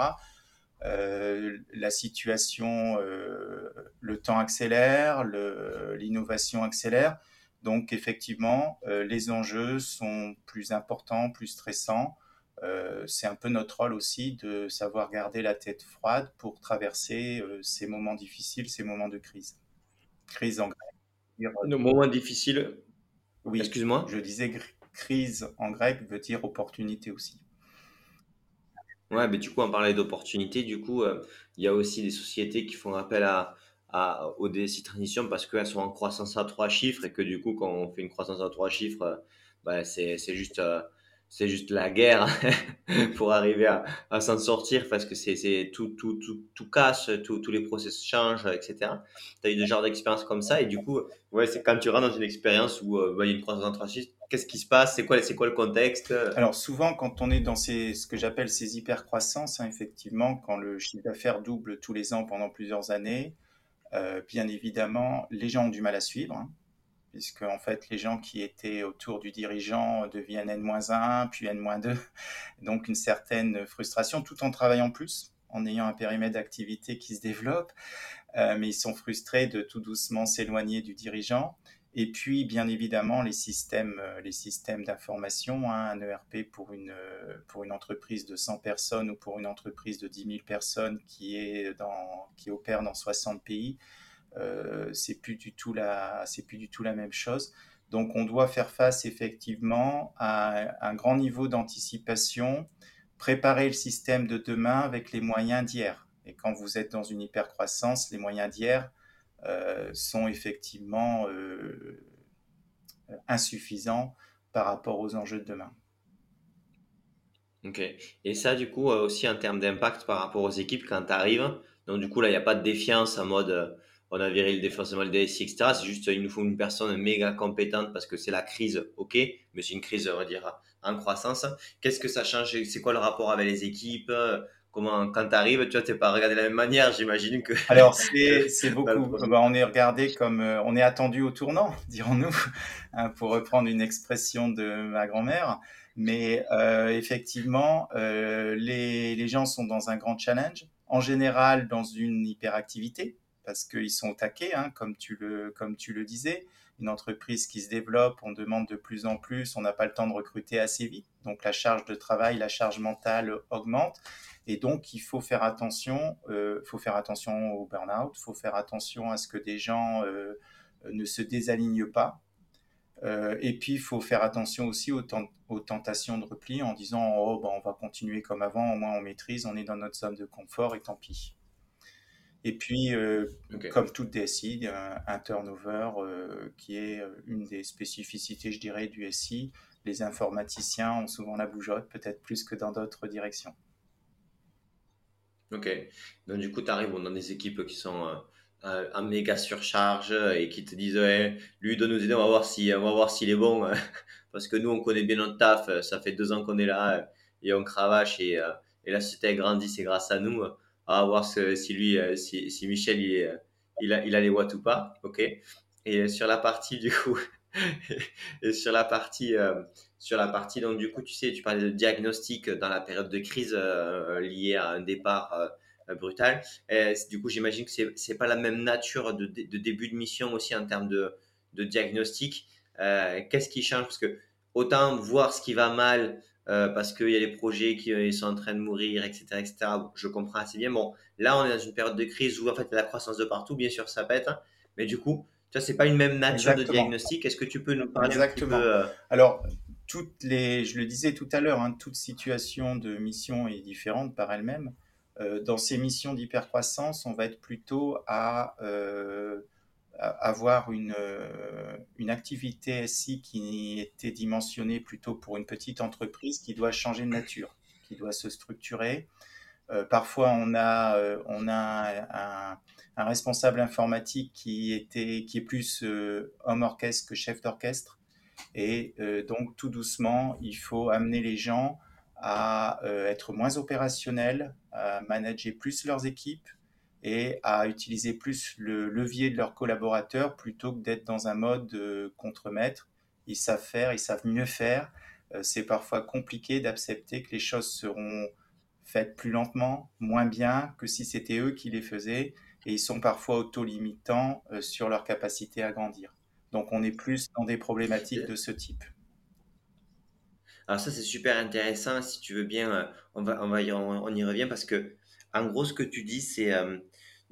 Euh, la situation, euh, le temps accélère, l'innovation accélère. Donc effectivement, euh, les enjeux sont plus importants, plus stressants. c'est un peu notre rôle aussi de savoir garder la tête froide pour traverser ces moments difficiles, ces moments de crise. Crise en grec. Nos moments difficiles. Oui. Excuse-moi. Je disais crise en grec veut dire opportunité aussi. Ouais, mais du coup, on parlait d'opportunités. Du coup, euh, il y a aussi des sociétés qui font appel à, à, aux DSI Transition parce qu'elles sont en croissance à trois chiffres et que du coup, quand on fait une croissance à trois chiffres, euh, bah, c'est juste euh, c'est juste la guerre pour arriver à, s'en sortir parce que c'est tout, tout, tout, tout casse, tous les process changent, etc. Tu as eu des genres d'expériences comme ça et du coup, ouais, c'est quand tu rentres dans une expérience où euh, bah, il y a une croissance chiffres, qu'est-ce qui se passe? C'est quoi, quoi le contexte? Alors souvent, quand on est dans ces, ce que j'appelle ces hyper-croissances, hein, effectivement, quand le chiffre d'affaires double tous les ans pendant plusieurs années, euh, bien évidemment, les gens ont du mal à suivre. Hein puisque en fait les gens qui étaient autour du dirigeant deviennent N-1, puis N-2, donc une certaine frustration, tout en travaillant plus, en ayant un périmètre d'activité qui se développe, euh, mais ils sont frustrés de tout doucement s'éloigner du dirigeant. Et puis, bien évidemment, les systèmes, euh, les systèmes d'information, hein, un ERP pour une, euh, pour une entreprise de 100 personnes ou pour une entreprise de 10 000 personnes qui, est dans, qui opère dans 60 pays, c'est plus du tout la, c'est plus du tout la même chose. Donc, on doit faire face effectivement à un grand niveau d'anticipation, préparer le système de demain avec les moyens d'hier. Et quand vous êtes dans une hypercroissance, les moyens d'hier euh, sont effectivement euh, insuffisants par rapport aux enjeux de demain. Ok. Et ça, du coup, aussi en termes d'impact par rapport aux équipes quand tu arrives. Donc, du coup, là, il n'y a pas de défiance en mode on a viré le défenseur le DSI, etc. C'est juste, il nous faut une personne méga compétente parce que c'est la crise, ok, mais c'est une crise, on va dire, en croissance. Qu'est-ce que ça change? C'est quoi le rapport avec les équipes? Comment, quand tu arrives, tu vois, t'es pas regardé de la même manière, j'imagine que. Alors, c'est beaucoup. Bah, on est regardé comme. Euh, on est attendu au tournant, dirons-nous, hein, pour reprendre une expression de ma grand-mère. Mais euh, effectivement, euh, les, les gens sont dans un grand challenge, en général dans une hyperactivité, parce qu'ils sont au taquet, hein, comme, tu le, disais. Une entreprise qui se développe, on demande de plus en plus, on n'a pas le temps de recruter assez vite. Donc la charge de travail, la charge mentale augmente. Et donc il faut faire attention, euh, faut faire attention au burn-out, il faut faire attention à ce que des gens euh, ne se désalignent pas. Euh, et puis, il faut faire attention aussi aux, aux, tentations de repli en disant Oh, ben, on va continuer comme avant, au moins on maîtrise, on est dans notre zone de confort et tant pis. Et puis, euh, comme toute DSI, un, un turnover euh, qui est euh, une des spécificités, je dirais, du SI. Les informaticiens ont souvent la bougeotte, peut-être plus que dans d'autres directions. Ok. Donc, du coup, tu arrives dans des équipes qui sont en méga surcharge et qui te disent lui, de nous aider, on va voir s'il si, s'il est bon. Parce que nous, on connaît bien notre taf. Ça fait deux ans qu'on est là et on cravache. Et, et la société a grandi, c'est grâce à nous à voir si lui, euh, si, si Michel, il, il, a, il a les watts ou pas. OK. Et sur la partie, du coup, et sur la partie, euh, sur la partie, donc du coup, tu sais, tu parlais de diagnostic dans la période de crise euh, liée à un départ euh, brutal. Du coup, j'imagine que c'est n'est pas la même nature de, de, début de mission aussi en termes de, de diagnostic. Qu'est-ce qui change? Parce que autant voir ce qui va mal parce qu'il y a des projets qui sont en train de mourir, etc., etc. Je comprends assez bien. Bon, là, on est dans une période de crise où en fait il y a la croissance de partout. Bien sûr, ça pète, hein. mais du coup, ça, c'est pas une même nature de diagnostic. Est-ce que tu peux nous parler Exactement. un petit peu euh, Alors, toutes les, je le disais tout à l'heure, hein, toute situation de mission est différente par elle-même. Euh, dans ces missions d'hypercroissance, on va être plutôt à, euh, avoir une, une activité SI qui était dimensionnée plutôt pour une petite entreprise qui doit changer de nature, qui doit se structurer. parfois, on a, on a un responsable informatique qui était qui est plus euh, homme orchestre que chef d'orchestre. Et euh, donc tout doucement, il faut amener les gens à euh, être moins opérationnels, à manager plus leurs équipes et à utiliser plus le levier de leurs collaborateurs plutôt que d'être dans un mode contre-maître. Ils savent faire, ils savent mieux faire. c'est parfois compliqué d'accepter que les choses seront faites plus lentement, moins bien que si c'était eux qui les faisaient et ils sont parfois auto-limitants euh, sur leur capacité à grandir. Donc on est plus dans des problématiques de ce type. Alors ça c'est super intéressant. Si tu veux bien, euh, on va, on va y, on, y revient parce que en gros ce que tu dis c'est euh,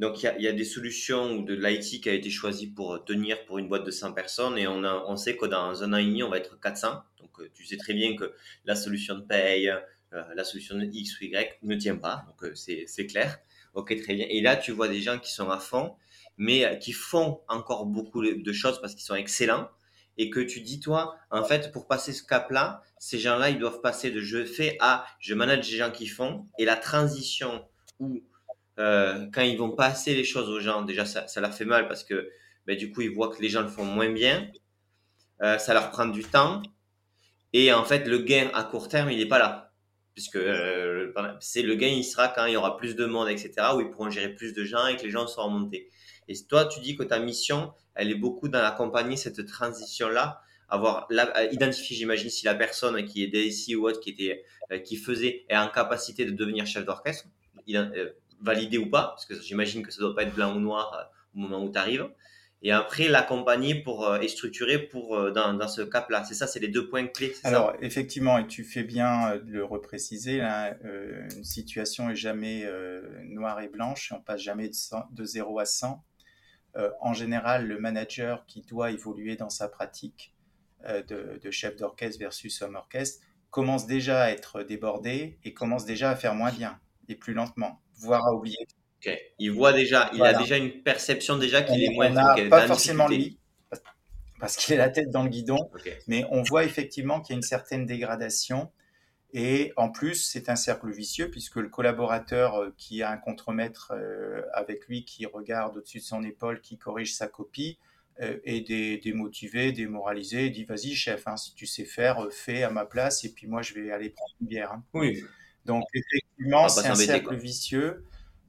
donc il y, a, des solutions ou de l'IT qui a été choisi pour tenir pour une boîte de 100 personnes et on, sait que dans un an et demi on va être 400. Donc tu sais très bien que la solution de paye, la solution de X ou Y ne tient pas. Donc c'est clair. Ok, très bien. Et là, tu vois des gens qui sont à fond, mais euh, qui font encore beaucoup de choses parce qu'ils sont excellents. Et que tu dis, toi, en fait, pour passer ce cap-là, ces gens-là, ils doivent passer de je fais à je manage des gens qui font. Et la transition où, euh, quand ils vont passer les choses aux gens, déjà, ça, leur fait mal parce que ben, du coup, ils voient que les gens le font moins bien. Euh, ça leur prend du temps. Et en fait, le gain à court terme, il n'est pas là puisque euh, c'est le gain, il sera quand il y aura plus de monde, etc., où ils pourront gérer plus de gens et que les gens seront montés. Et toi, tu dis que ta mission, elle est beaucoup dans l'accompagner cette transition-là, avoir identifier, j'imagine, si la personne qui est DSI ou autre, qui était, qui faisait, est en capacité de devenir chef d'orchestre, validé ou pas, parce que j'imagine que ça doit pas être blanc ou noir au moment où tu arrives et après l'accompagner pour euh, et structurer pour euh, dans, dans ce cap-là. C'est ça, c'est les deux points clés. Alors effectivement, et tu fais bien euh, de le repréciser, une situation est jamais noire et blanche, on passe jamais de, de 0 à 100. en général, le manager qui doit évoluer dans sa pratique de, de, chef d'orchestre versus homme orchestre commence déjà à être débordé et commence déjà à faire moins bien et plus lentement, voire à oublier il voit déjà, il a déjà une perception déjà qu'il est moins. On pas forcément lui, parce qu'il a la tête dans le guidon, mais on voit effectivement qu'il y a une certaine dégradation. Et en plus, c'est un cercle vicieux puisque le collaborateur euh, qui a un contremaître euh, avec lui, qui regarde au-dessus de son épaule, qui corrige sa copie, euh, est démotivé, démoralisé, dit vas-y chef, hein, si tu sais faire, fais à ma place et puis moi je vais aller prendre une bière. Hein. Oui. Donc effectivement, c'est un cercle vicieux.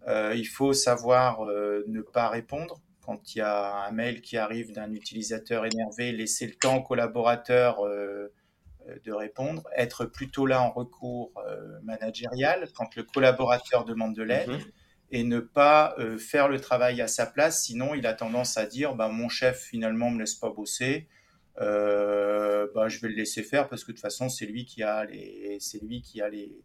Euh, il faut savoir euh, ne pas répondre quand il y a un mail qui arrive d'un utilisateur énervé, laisser le temps au collaborateur euh, de répondre, être plutôt là en recours managérial quand le collaborateur demande de l'aide. Mhm. et ne pas faire le travail à sa place. Sinon, il a tendance à dire bah, Mon chef, finalement, me laisse pas bosser. bah, je vais le laisser faire parce que de toute façon, c'est lui qui a les, c'est lui qui a les,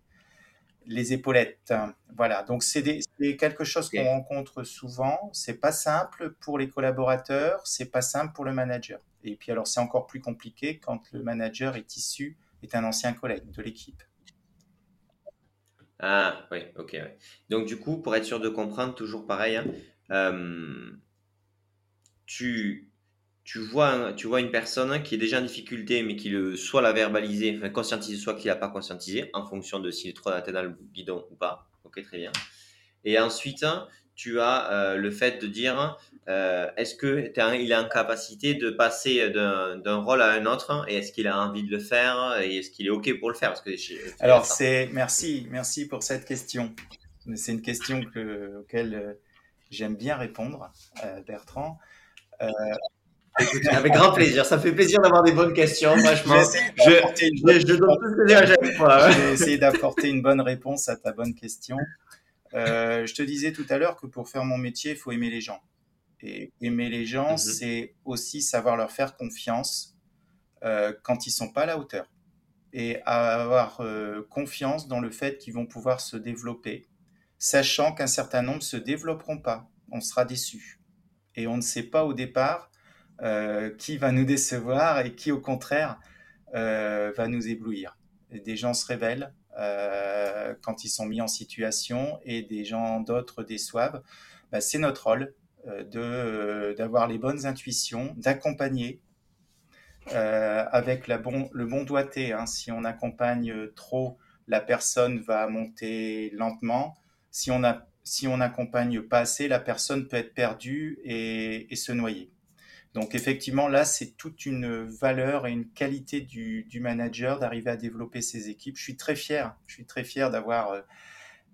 les épaulettes. Voilà, donc c'est quelque chose qu'on rencontre souvent. C'est pas simple pour les collaborateurs, c'est pas simple pour le manager. Et puis alors c'est encore plus compliqué quand le manager est issu, est un ancien collègue de l'équipe. Ah oui, ok. Donc du coup, pour être sûr de comprendre, toujours pareil, hein, euh, tu tu vois, tu vois une personne qui est déjà en difficulté, mais qui le, soit l'a verbalisé, enfin conscientisé, soit qui l'a pas conscientisé, en fonction de s'il est trop la tête dans le guidon ou pas. Ok, très bien. Et ensuite, tu as euh, le fait de dire, euh, est-ce que il est en capacité de passer d'un rôle à un autre, et est-ce qu'il a envie de le faire, et est-ce qu'il est ok pour le faire? Parce que Alors c'est, merci, merci pour cette question. C'est une question que, auquel euh, j'aime bien répondre, Bertrand. Avec grand plaisir. Ça fait plaisir d'avoir des bonnes questions, franchement. Je, je, je, donne tout ce à chaque fois. Je vais essayer d'apporter une bonne réponse à ta bonne question. Euh, je te disais tout à l'heure que pour faire mon métier, il faut aimer les gens. Et aimer les gens, mhm. c'est aussi savoir leur faire confiance euh, quand ils sont pas à la hauteur. Et avoir euh, confiance dans le fait qu'ils vont pouvoir se développer, sachant qu'un certain nombre se développeront pas. On sera déçu. Et on ne sait pas au départ euh, qui va nous décevoir et qui, au contraire, euh, va nous éblouir. des gens se révèlent euh, quand ils sont mis en situation et des gens d'autres déçoivent. Bah, c'est notre rôle de d'avoir les bonnes intuitions, d'accompagner avec le bon doigté. Hein. Si on accompagne trop, la personne va monter lentement. Si on, a, accompagne pas assez, la personne peut être perdue et se noyer. Donc effectivement, là, c'est toute une valeur et une qualité du, manager d'arriver à développer ses équipes. Je suis très fier, je suis très fier d'avoir euh,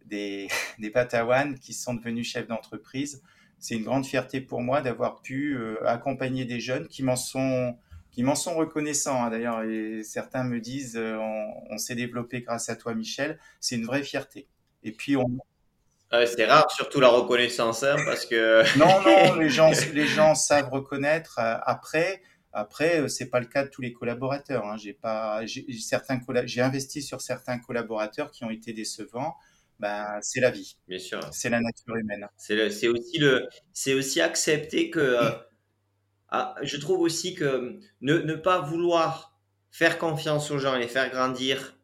des, des Patawans qui sont devenus chefs d'entreprise. C'est une grande fierté pour moi d'avoir pu euh, accompagner des jeunes qui m'en sont qui m'en sont reconnaissants. Hein. D'ailleurs, certains me disent euh, on, on s'est développé grâce à toi, Michel. C'est une vraie fierté. Et puis on, c'est rare, surtout la reconnaissance, hein, parce que. non, non, les gens, les gens savent reconnaître. Euh, après, après, euh, c'est pas le cas de tous les collaborateurs. Hein. J'ai pas, j'ai certains j'ai investi sur certains collaborateurs qui ont été décevants. Ben, c'est la vie. Bien sûr. C'est la nature humaine. C'est aussi le, c'est aussi accepter que. Euh, ah, je trouve aussi que ne, ne pas vouloir faire confiance aux gens et les faire grandir,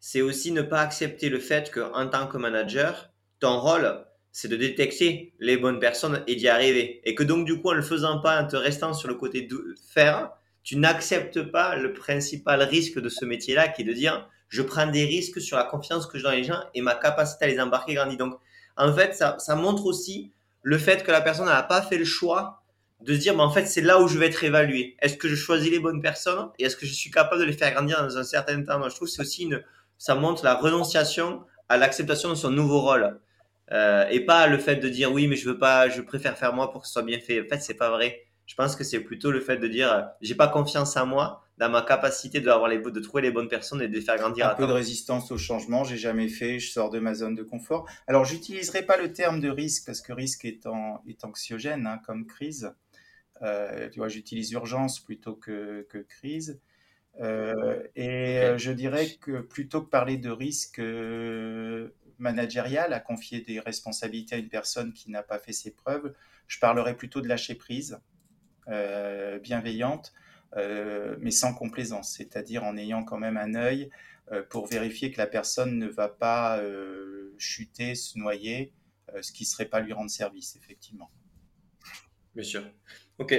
c'est aussi ne pas accepter le fait qu'en tant que manager, ton rôle, c'est de détecter les bonnes personnes et d'y arriver. Et que donc, du coup, en le faisant pas, en te restant sur le côté de faire, tu n'acceptes pas le principal risque de ce métier-là, qui est de dire, je prends des risques sur la confiance que j'ai dans les gens et ma capacité à les embarquer grandit. Donc, en fait, ça, ça montre aussi le fait que la personne n'a pas fait le choix de se dire, mais en fait, c'est là où je vais être évalué. Est-ce que je choisis les bonnes personnes et est-ce que je suis capable de les faire grandir dans un certain temps? Je trouve que c'est aussi une, ça montre la renonciation à l'acceptation de son nouveau rôle. Euh, et pas le fait de dire oui mais je veux pas je préfère faire moi pour que ce soit bien fait. En fait c'est pas vrai. Je pense que c'est plutôt le fait de dire j'ai pas confiance en moi dans ma capacité de avoir les de trouver les bonnes personnes et de les faire grandir un peu de résistance au changement j'ai jamais fait je sors de ma zone de confort. Alors j'utiliserai pas le terme de risque parce que risque est, est anxiogène hein, comme crise. Euh, tu vois j'utilise urgence plutôt que, que crise. Euh, et je dirais que plutôt que parler de risque managériale, à confier des responsabilités à une personne qui n'a pas fait ses preuves. Je parlerai plutôt de lâcher prise, euh, bienveillante, euh, mais sans complaisance, c'est-à-dire en ayant quand même un œil euh, pour vérifier que la personne ne va pas chuter, se noyer, ce qui ne serait pas lui rendre service, effectivement. Bien sûr. Ok,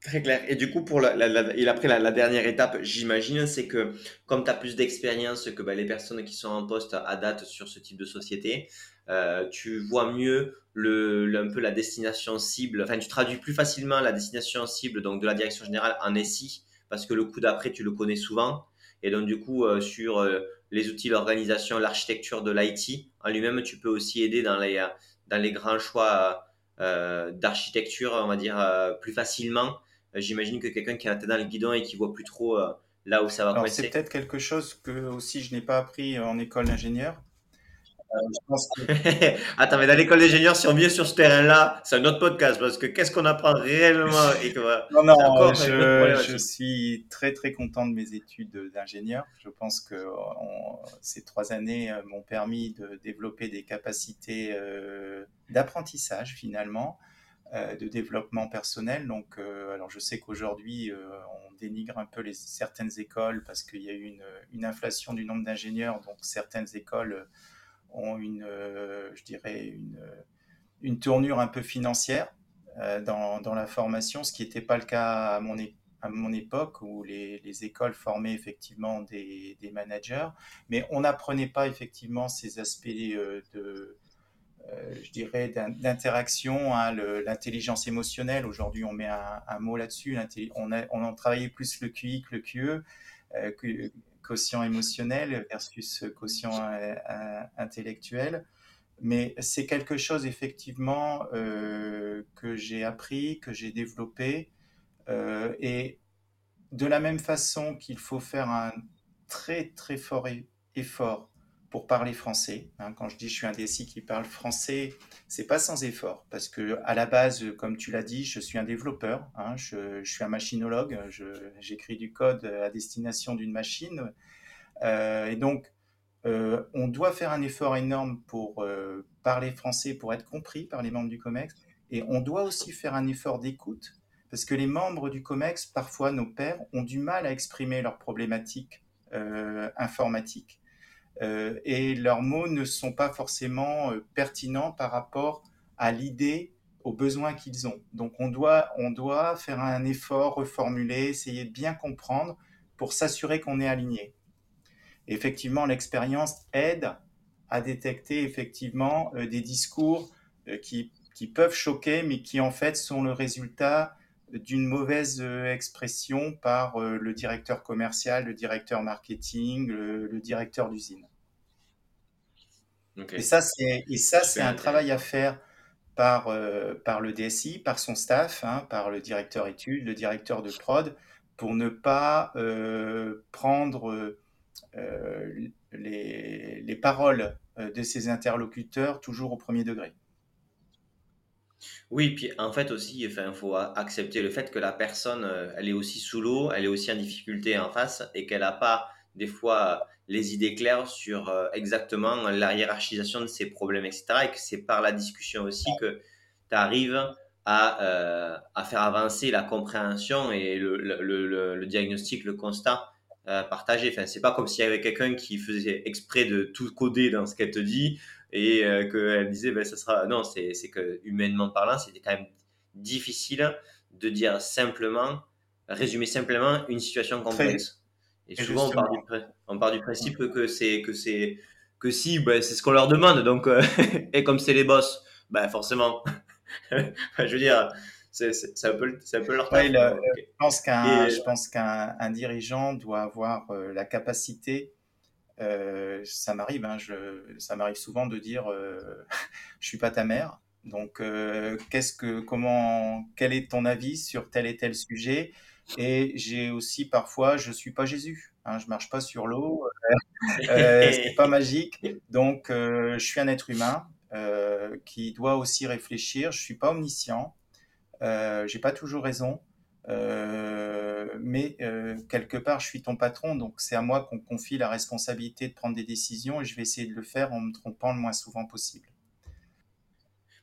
Très clair. Et du coup, pour la, la, et après la, dernière étape, j'imagine, c'est que comme tu as plus d'expérience que bah, les personnes qui sont en poste à date sur ce type de société, euh, tu vois mieux le, un peu la destination cible, enfin tu traduis plus facilement la destination cible donc de la direction générale en SI parce que le coup d'après tu le connais souvent. Et donc du coup euh, sur euh, les outils, l'organisation, l'architecture de l'IT en lui-même tu peux aussi aider dans les, dans les grands choix d'architecture on va dire plus facilement j'imagine que quelqu'un qui a la tête dans le guidon et qui voit plus trop euh, là où ça va Alors, C'est peut-être quelque chose que aussi je n'ai pas appris en école d'ingénieur. Euh, Attends, mais dans l'école d'ingénieur, si on vient sur ce terrain-là, c'est un autre podcast parce que qu'est-ce qu'on apprend réellement et Non, non, je, suis très très content de mes études d'ingénieur. Je pense que ces trois années m'ont permis de développer des capacités d'apprentissage finalement. Euh, de développement personnel. Donc, euh, alors je sais qu'aujourd'hui, euh, on dénigre un peu certaines écoles parce qu'il y a eu une, inflation du nombre d'ingénieurs. Donc, certaines écoles ont une, je dirais, une, tournure un peu financière dans, la formation, ce qui n'était pas le cas à mon, à mon époque où les, les, écoles formaient effectivement des, des managers, mais on n'apprenait pas effectivement ces aspects de euh, je dirais, d'interaction, hein, l'intelligence émotionnelle. Aujourd'hui, on met un, mot là-dessus. On, on en travaillait plus le QI que le QE, euh, quotient émotionnel versus quotient euh, intellectuel. Mais c'est quelque chose effectivement que j'ai appris, que j'ai développé et de la même façon qu'il faut faire un très très fort effort pour parler français. Hein, quand je dis je suis un DSI qui parle français, c'est pas sans effort parce que à la base, comme tu l'as dit, je suis un développeur. Hein, je, suis un machinologue. J'écris du code à destination d'une machine. Euh, et donc, euh, on doit faire un effort énorme pour euh, parler français, pour être compris par les membres du COMEX. Et on doit aussi faire un effort d'écoute parce que les membres du COMEX, parfois nos pairs, ont du mal à exprimer leurs problématiques informatiques. Euh, et leurs mots ne sont pas forcément euh, pertinents par rapport à l'idée, aux besoins qu'ils ont. Donc on doit, on doit faire un effort, reformuler, essayer de bien comprendre pour s'assurer qu'on est aligné. effectivement, l'expérience aide à détecter effectivement euh, des discours qui, qui, peuvent choquer, mais qui en fait sont le résultat d'une mauvaise expression par le directeur commercial, le directeur marketing, le directeur d'usine. Et ça, c'est, et ça, c'est un travail à faire par, euh, par le DSI, par son staff, hein, par le directeur études, le directeur de prod, pour ne pas euh, prendre euh, les, les, paroles de ses interlocuteurs toujours au premier degré. Oui, puis en fait aussi, il faut accepter le fait que la personne, elle est aussi sous l'eau, elle est aussi en difficulté en face et qu'elle n'a pas des fois les idées claires sur euh, exactement la hiérarchisation de ces problèmes, etc. Et que c'est par la discussion aussi que tu arrives à, euh, à, faire avancer la compréhension et le, le, le, diagnostic, le constat euh, partagé. Enfin, c'est pas comme s'il y avait quelqu'un qui faisait exprès de tout coder dans ce qu'elle te dit et qu'elle disait, ben, ça sera. Non, c'est que humainement parlant, c'était quand même difficile de dire simplement, résumer simplement une situation complexe. Et, souvent, on part, du, on part, du, principe que c'est que c'est que si, ben, c'est ce qu'on leur demande. Donc, euh, et comme c'est les boss, ben forcément, je veux dire, c'est un peu, un peu leur ouais, Je pense qu'un, je pense qu'un un dirigeant doit avoir euh, la capacité. Euh, ça m'arrive, hein, je, ça m'arrive souvent de dire, euh, je suis pas ta mère. Donc, qu'est-ce que, comment, quel est ton avis sur tel et tel sujet? Et j'ai aussi parfois, je suis pas Jésus, hein, je marche pas sur l'eau, euh, c'est pas magique. Donc, euh, je suis un être humain euh, qui doit aussi réfléchir. Je suis pas omniscient, euh, j'ai pas toujours raison, euh, mais quelque part, je suis ton patron, donc c'est à moi qu'on confie la responsabilité de prendre des décisions et je vais essayer de le faire en me trompant le moins souvent possible.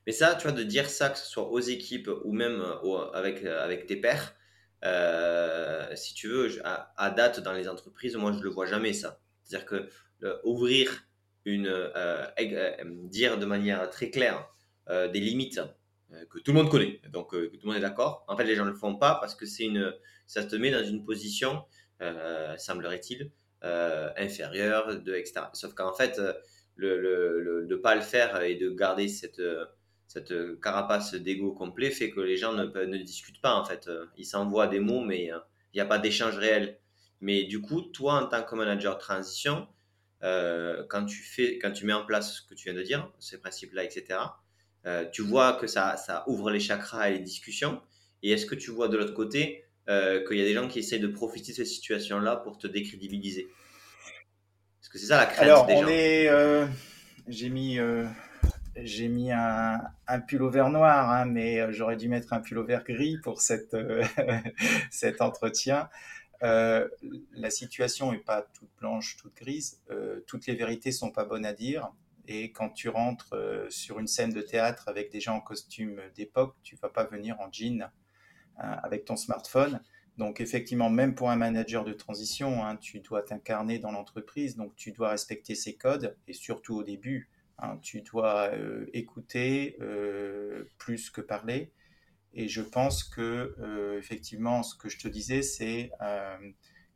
Mais ça, tu vois, de dire ça, que ce soit aux équipes ou même avec, avec tes pairs, euh, si tu veux, à, date dans les entreprises, moi je le vois jamais ça. C'est-à-dire que ouvrir une, euh, euh, dire de manière très claire des limites que tout le monde connaît, donc que tout le monde est d'accord. En fait, les gens ne le font pas parce que c'est une, ça te met dans une position, semblerait-il, inférieure, de etc. Sauf qu'en fait, de pas le faire et de garder cette cette euh, carapace d'ego complet fait que les gens ne, ne discutent pas en fait. Euh, ils s'envoient des mots, mais euh, il n'y a pas d'échange réel. Mais du coup, toi, en tant que manager de transition, quand, tu fais, quand tu mets en place ce que tu viens de dire, ces principes-là, etc., tu vois que ça, ça ouvre les chakras et les discussions. Et est-ce que tu vois de l'autre côté qu'il y a des gens qui essaient de profiter de cette situation-là pour te décrédibiliser? Est-ce que c'est ça la crainte Alors, des on Est, j'ai mis j'ai mis un, un, pull au vert noir, hein, mais euh, j'aurais dû mettre un pull vert gris pour cette, euh, cet entretien. Euh, la situation n'est pas toute blanche, toute grise. Toutes les vérités sont pas bonnes à dire. Et quand tu rentres sur une scène de théâtre avec des gens en costume d'époque, tu vas pas venir en jean hein, avec ton smartphone. Donc effectivement, même pour un manager de transition, hein, tu dois t'incarner dans l'entreprise, donc tu dois respecter ses codes et surtout au début, Hein, tu dois euh, écouter euh, plus que parler. Et je pense que, euh, effectivement, ce que je te disais, c'est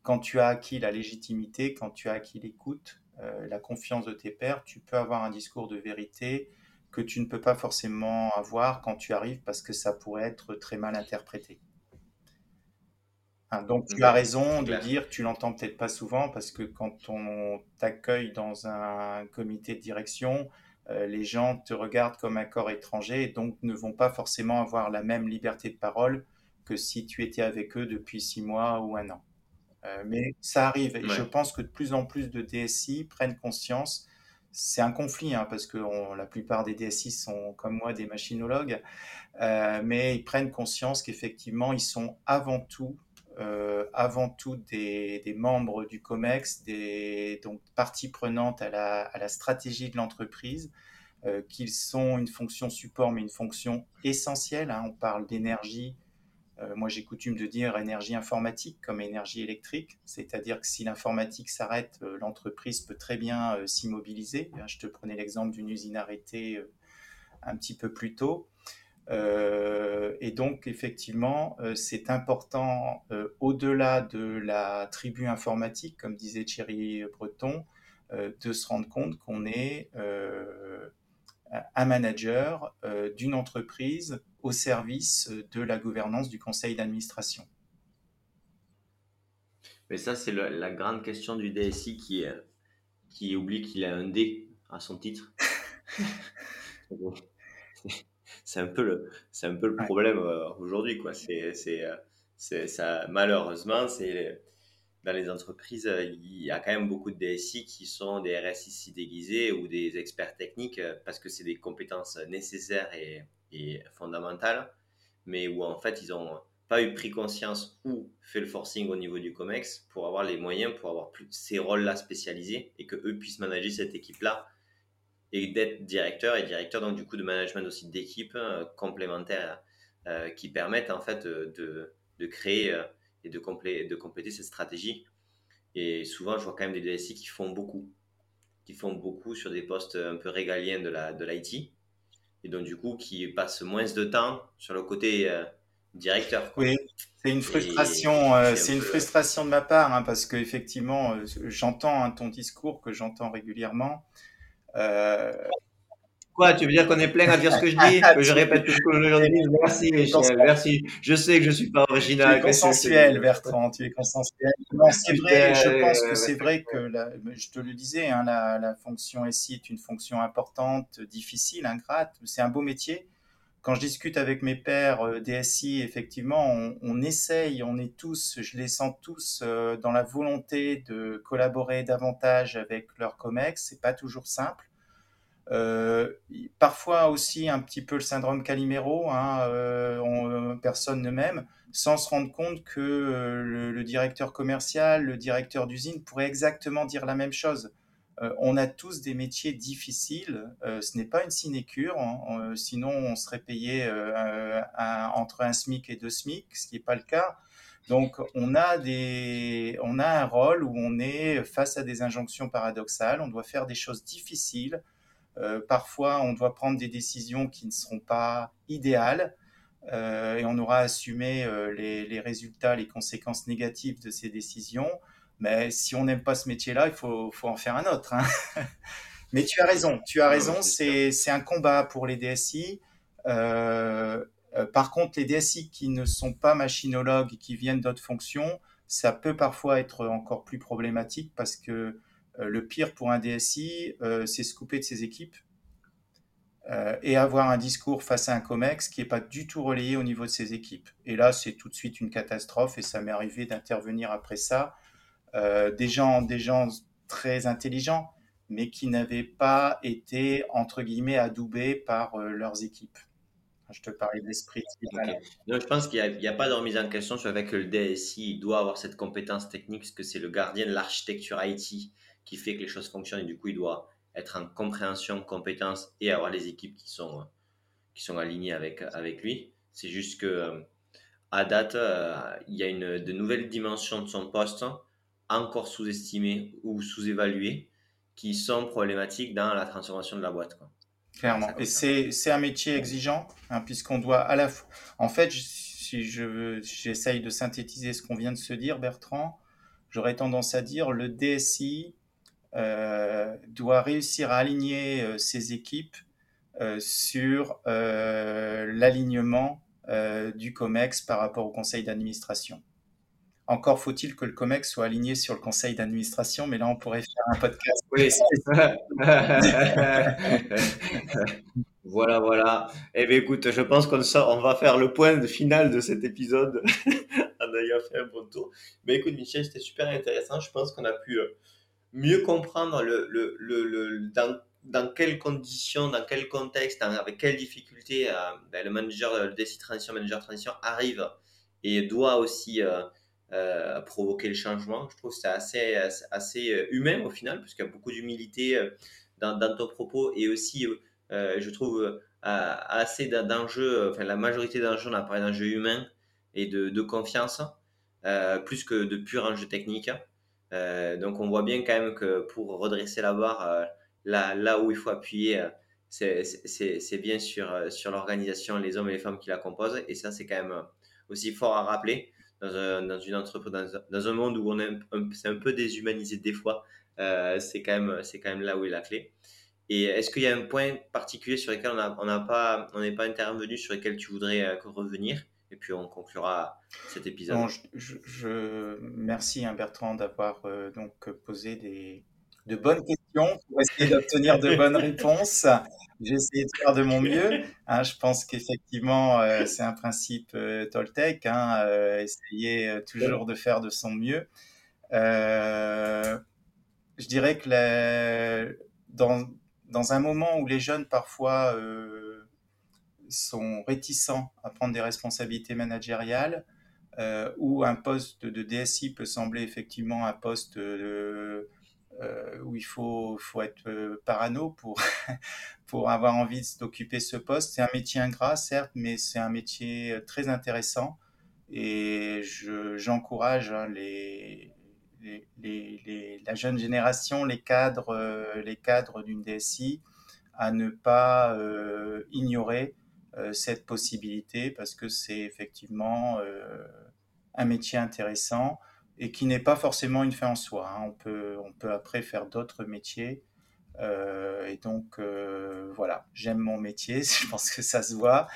quand tu as acquis la légitimité, quand tu as acquis l'écoute, la confiance de tes pairs, tu peux avoir un discours de vérité que tu ne peux pas forcément avoir quand tu arrives parce que ça pourrait être très mal interprété. Hein, donc tu as raison de dire, tu l'entends peut-être pas souvent parce que quand on t'accueille dans un comité de direction, euh, les gens te regardent comme un corps étranger et donc ne vont pas forcément avoir la même liberté de parole que si tu étais avec eux depuis six mois ou un an. Euh, mais ça arrive et je pense que de plus en plus de DSI prennent conscience. C'est un conflit hein, parce que la plupart des DSI sont comme moi des machinologues, euh, mais ils prennent conscience qu'effectivement ils sont avant tout, euh, avant tout des, membres du COMEX, des parties prenantes à la, stratégie de l'entreprise, qu'ils sont une fonction support mais une fonction essentielle. Hein. on parle d'énergie, euh, moi, j'ai coutume de dire énergie informatique comme énergie électrique, c'est-à-dire que si l'informatique s'arrête, euh, l'entreprise peut très bien euh, s'immobiliser. Je te prenais l'exemple d'une usine arrêtée un petit peu plus tôt. Et donc, effectivement, c'est important, au-delà de la tribu informatique, comme disait Thierry Breton, de se rendre compte qu'on est un manager d'une entreprise au service de la gouvernance du conseil d'administration. Mais ça, c'est la grande question du DSI qui, qui oublie qu'il a un D à son titre. c'est un peu le, c'est un peu le problème euh, aujourd'hui, quoi. C'est, c'est, euh, c'est, ça, malheureusement, c'est dans les entreprises, il y a quand même beaucoup de DSI qui sont des RSIC déguisés ou des experts techniques euh, parce que c'est des compétences nécessaires et, et fondamentale, mais où en fait ils n'ont pas eu pris conscience ou fait le forcing au niveau du COMEX pour avoir les moyens, pour avoir plus ces rôles-là spécialisés et que eux puissent manager cette équipe-là et d'être directeur et directeur donc du coup de management aussi d'équipes euh, complémentaires euh, qui permettent en fait de, de créer euh, et de, complé de compléter cette stratégie. Et souvent, je vois quand même des DSI qui font beaucoup, qui font beaucoup sur des postes un peu régaliens de la de l'IT et donc du coup qui passe moins de temps sur le côté euh, directeur. Oui, c'est une frustration, euh, c'est une frustration de ma part hein, parce que effectivement, euh, j'entends hein, ton discours que j'entends régulièrement. Quoi, tu veux dire qu'on est plein à dire ce que je dis, que je répète tout ce que je dis Merci, Michel, merci. Je sais que je suis pas original. Tu es consensuel, Bertrand, tu es consensuel. c'est vrai, je pense que c'est vrai que, je te le disais, hein, la, la, fonction SI est une fonction importante, difficile, ingrate. C'est un beau métier. Quand je discute avec mes pairs euh, DSI, effectivement, on, essaye, on est tous, je les sens tous euh, dans la volonté de collaborer davantage avec leur COMEX. C'est pas toujours simple. Euh, parfois aussi un petit peu le syndrome Calimero, hein, personne ne m'aime, sans se rendre compte que euh, le, directeur commercial, le directeur d'usine pourrait exactement dire la même chose. On a tous des métiers difficiles, ce n'est pas une sinécure, hein, sinon on serait payé entre un SMIC et deux SMIC, ce qui n'est pas le cas. Donc on a, des, on a un rôle où on est face à des injonctions paradoxales, on doit faire des choses difficiles, euh, parfois, on doit prendre des décisions qui ne seront pas idéales. Euh, et on aura assumé euh, les, résultats, les conséquences négatives de ces décisions. Mais si on n'aime pas ce métier-là, il faut, faut, en faire un autre. Hein. Mais tu as raison, tu as raison, c'est un combat pour les DSI. Euh, par contre, les DSI qui ne sont pas machinologues et qui viennent d'autres fonctions, ça peut parfois être encore plus problématique parce que euh, le pire pour un DSI, euh, c'est se couper de ses équipes euh, et avoir un discours face à un COMEX qui n'est pas du tout relayé au niveau de ses équipes. Et là, c'est tout de suite une catastrophe et ça m'est arrivé d'intervenir après ça. Des, gens, des gens très intelligents, mais qui n'avaient pas été, entre guillemets, adoubés par leurs équipes. Je te parlais de l'esprit. je pense qu'il n'y a, pas de remise en question sur que le DSI doit avoir cette compétence technique, parce que c'est le gardien de l'architecture IT qui fait que les choses fonctionnent et du coup il doit être en compréhension, compétence et avoir les équipes qui sont, qui sont alignées avec, avec lui. C'est juste que euh, à date, euh, il y a une, de nouvelles dimensions de son poste encore sous-estimées ou sous-évaluées qui sont problématiques dans la transformation de la boîte. Quoi. Clairement. Et c'est un métier exigeant, hein, puisqu'on doit à la fois. En fait, si je j'essaye de synthétiser ce qu'on vient de se dire, Bertrand, j'aurais tendance à dire le DSI euh, doit réussir à aligner euh, ses équipes euh, sur l'alignement du COMEX par rapport au conseil d'administration. Encore faut-il que le COMEX soit aligné sur le conseil d'administration, mais là, on pourrait faire un podcast. Oui, c'est ça. Voilà, voilà. Eh bien, écoute, je pense qu'on on va faire le point final de cet épisode en ayant fait un bon tour. Mais écoute, Michel, c'était super intéressant. Je pense qu'on a pu euh, mieux comprendre le, le, le, dans, dans, quelles conditions, dans quel contexte, avec quelles difficultés euh, ben, le manager, le DSI Transition, manager Transition arrive et doit aussi euh, provoquer le changement. Je trouve que c'est assez, assez humain au final, puisqu'il y a beaucoup d'humilité dans, dans, ton propos et aussi euh, je trouve euh, assez d'enjeux, enfin la majorité d'enjeux, on a parlé d'enjeux humains et de, confiance, euh, plus que de purs enjeux techniques. donc on voit bien quand même que pour redresser la barre, là, où il faut appuyer, c'est bien sur l'organisation, les hommes et les femmes qui la composent. Et ça, c'est quand même aussi fort à rappeler dans, un, dans une entreprise, dans, dans, un monde où on est c'est un peu déshumanisé des fois. c'est quand, même, quand même là où est la clé. Et est-ce qu'il y a un point particulier sur lequel on n'est pas, on pas intervenu, sur lequel tu voudrais euh, revenir? Et puis on conclura cet épisode. je, merci hein, Bertrand d'avoir euh, donc posé des, de bonnes questions pour essayer d'obtenir de bonnes réponses. J'ai essayé de faire de mon mieux. Hein, je pense qu'effectivement, euh, c'est un principe Toltec, hein, essayer toujours de faire de son mieux. je dirais que dans, dans un moment où les jeunes parfois euh, sont réticents à prendre des responsabilités managériales, euh, où un poste de DSI peut sembler effectivement un poste euh, où il faut, faut être parano pour, pour avoir envie d'occuper ce poste. C'est un métier ingrat, certes, mais c'est un métier très intéressant. Et j'encourage hein, les, les, la jeune génération, les cadres, euh, les cadres d'une DSI, à ne pas euh, ignorer euh, cette possibilité parce que c'est effectivement un métier intéressant et qui n'est pas forcément une fin en soi. Hein. On, peut, on peut après faire d'autres métiers. et donc, voilà, j'aime mon métier, je pense que ça se voit.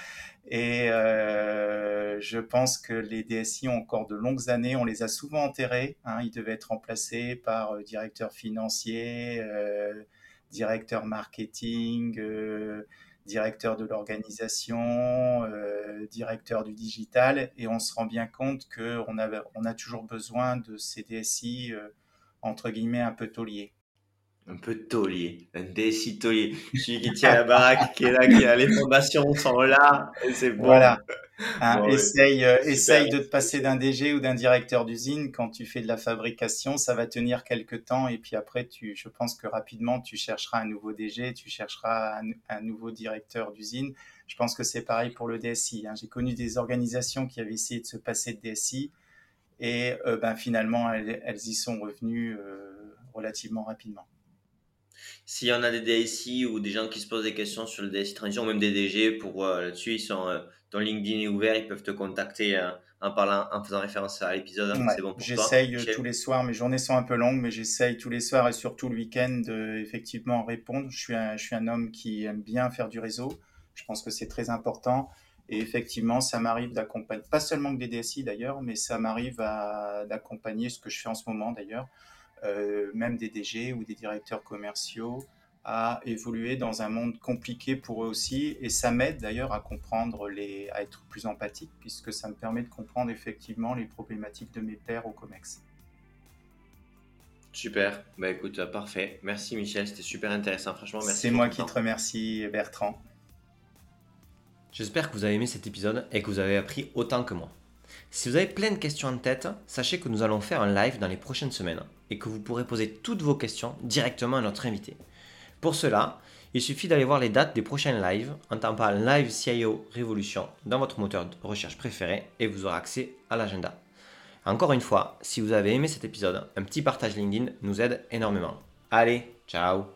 Et euh, je pense que les DSI ont encore de longues années, on les a souvent enterrés. Hein, ils devaient être remplacés par euh, directeur financier, euh, directeur marketing, euh, directeur de l'organisation, euh, directeur du digital. Et on se rend bien compte qu'on a, on a toujours besoin de ces DSI, entre guillemets, un peu tauliers un peu taulier, un DSI taulier, celui qui tient la baraque, qui est là, qui a les fondations sont là, et c'est bon. Voilà. Hein, essaye, euh, essaye de te passer d'un DG ou d'un directeur d'usine quand tu fais de la fabrication, ça va tenir quelques temps et puis après, tu, je pense que rapidement, tu chercheras un nouveau DG, tu chercheras un, nouveau directeur d'usine. Je pense que c'est pareil pour le DSI. Hein. J'ai connu des organisations qui avaient essayé de se passer de DSI et euh, ben, finalement, elles, y sont revenues euh, relativement rapidement. S'il y en a des DSI ou des gens qui se posent des questions sur le DSI transition, ou même des DG, pour euh, là-dessus, ils sont, euh, ton LinkedIn est ouvert, ils peuvent te contacter euh, en parlant, en faisant référence à l'épisode. Hein, c'est bon pour J'essaye tous les soirs, mes journées sont un peu longues, mais j'essaye tous les soirs et surtout le week-end de effectivement répondre. Je suis, un, je suis un homme qui aime bien faire du réseau. Je pense que c'est très important. Et effectivement, ça m'arrive d'accompagner, pas seulement que des DSI d'ailleurs, mais ça m'arrive d'accompagner ce que je fais en ce moment d'ailleurs, euh, même des DG ou des directeurs commerciaux, à évoluer dans un monde compliqué pour eux aussi. Et ça m'aide d'ailleurs à comprendre, les, à être plus empathique, puisque ça me permet de comprendre effectivement les problématiques de mes pairs au COMEX. Super, bah écoute, parfait. Merci Michel, c'était super intéressant, franchement. Merci. C'est moi qui te remercie Bertrand. J'espère que vous avez aimé cet épisode et que vous avez appris autant que moi. Si vous avez plein de questions en tête, sachez que nous allons faire un live dans les prochaines semaines et que vous pourrez poser toutes vos questions directement à notre invité. Pour cela, il suffit d'aller voir les dates des prochains lives en tapant Live CIO Révolution dans votre moteur de recherche préféré et vous aurez accès à l'agenda. Encore une fois, si vous avez aimé cet épisode, un petit partage LinkedIn nous aide énormément. Allez, ciao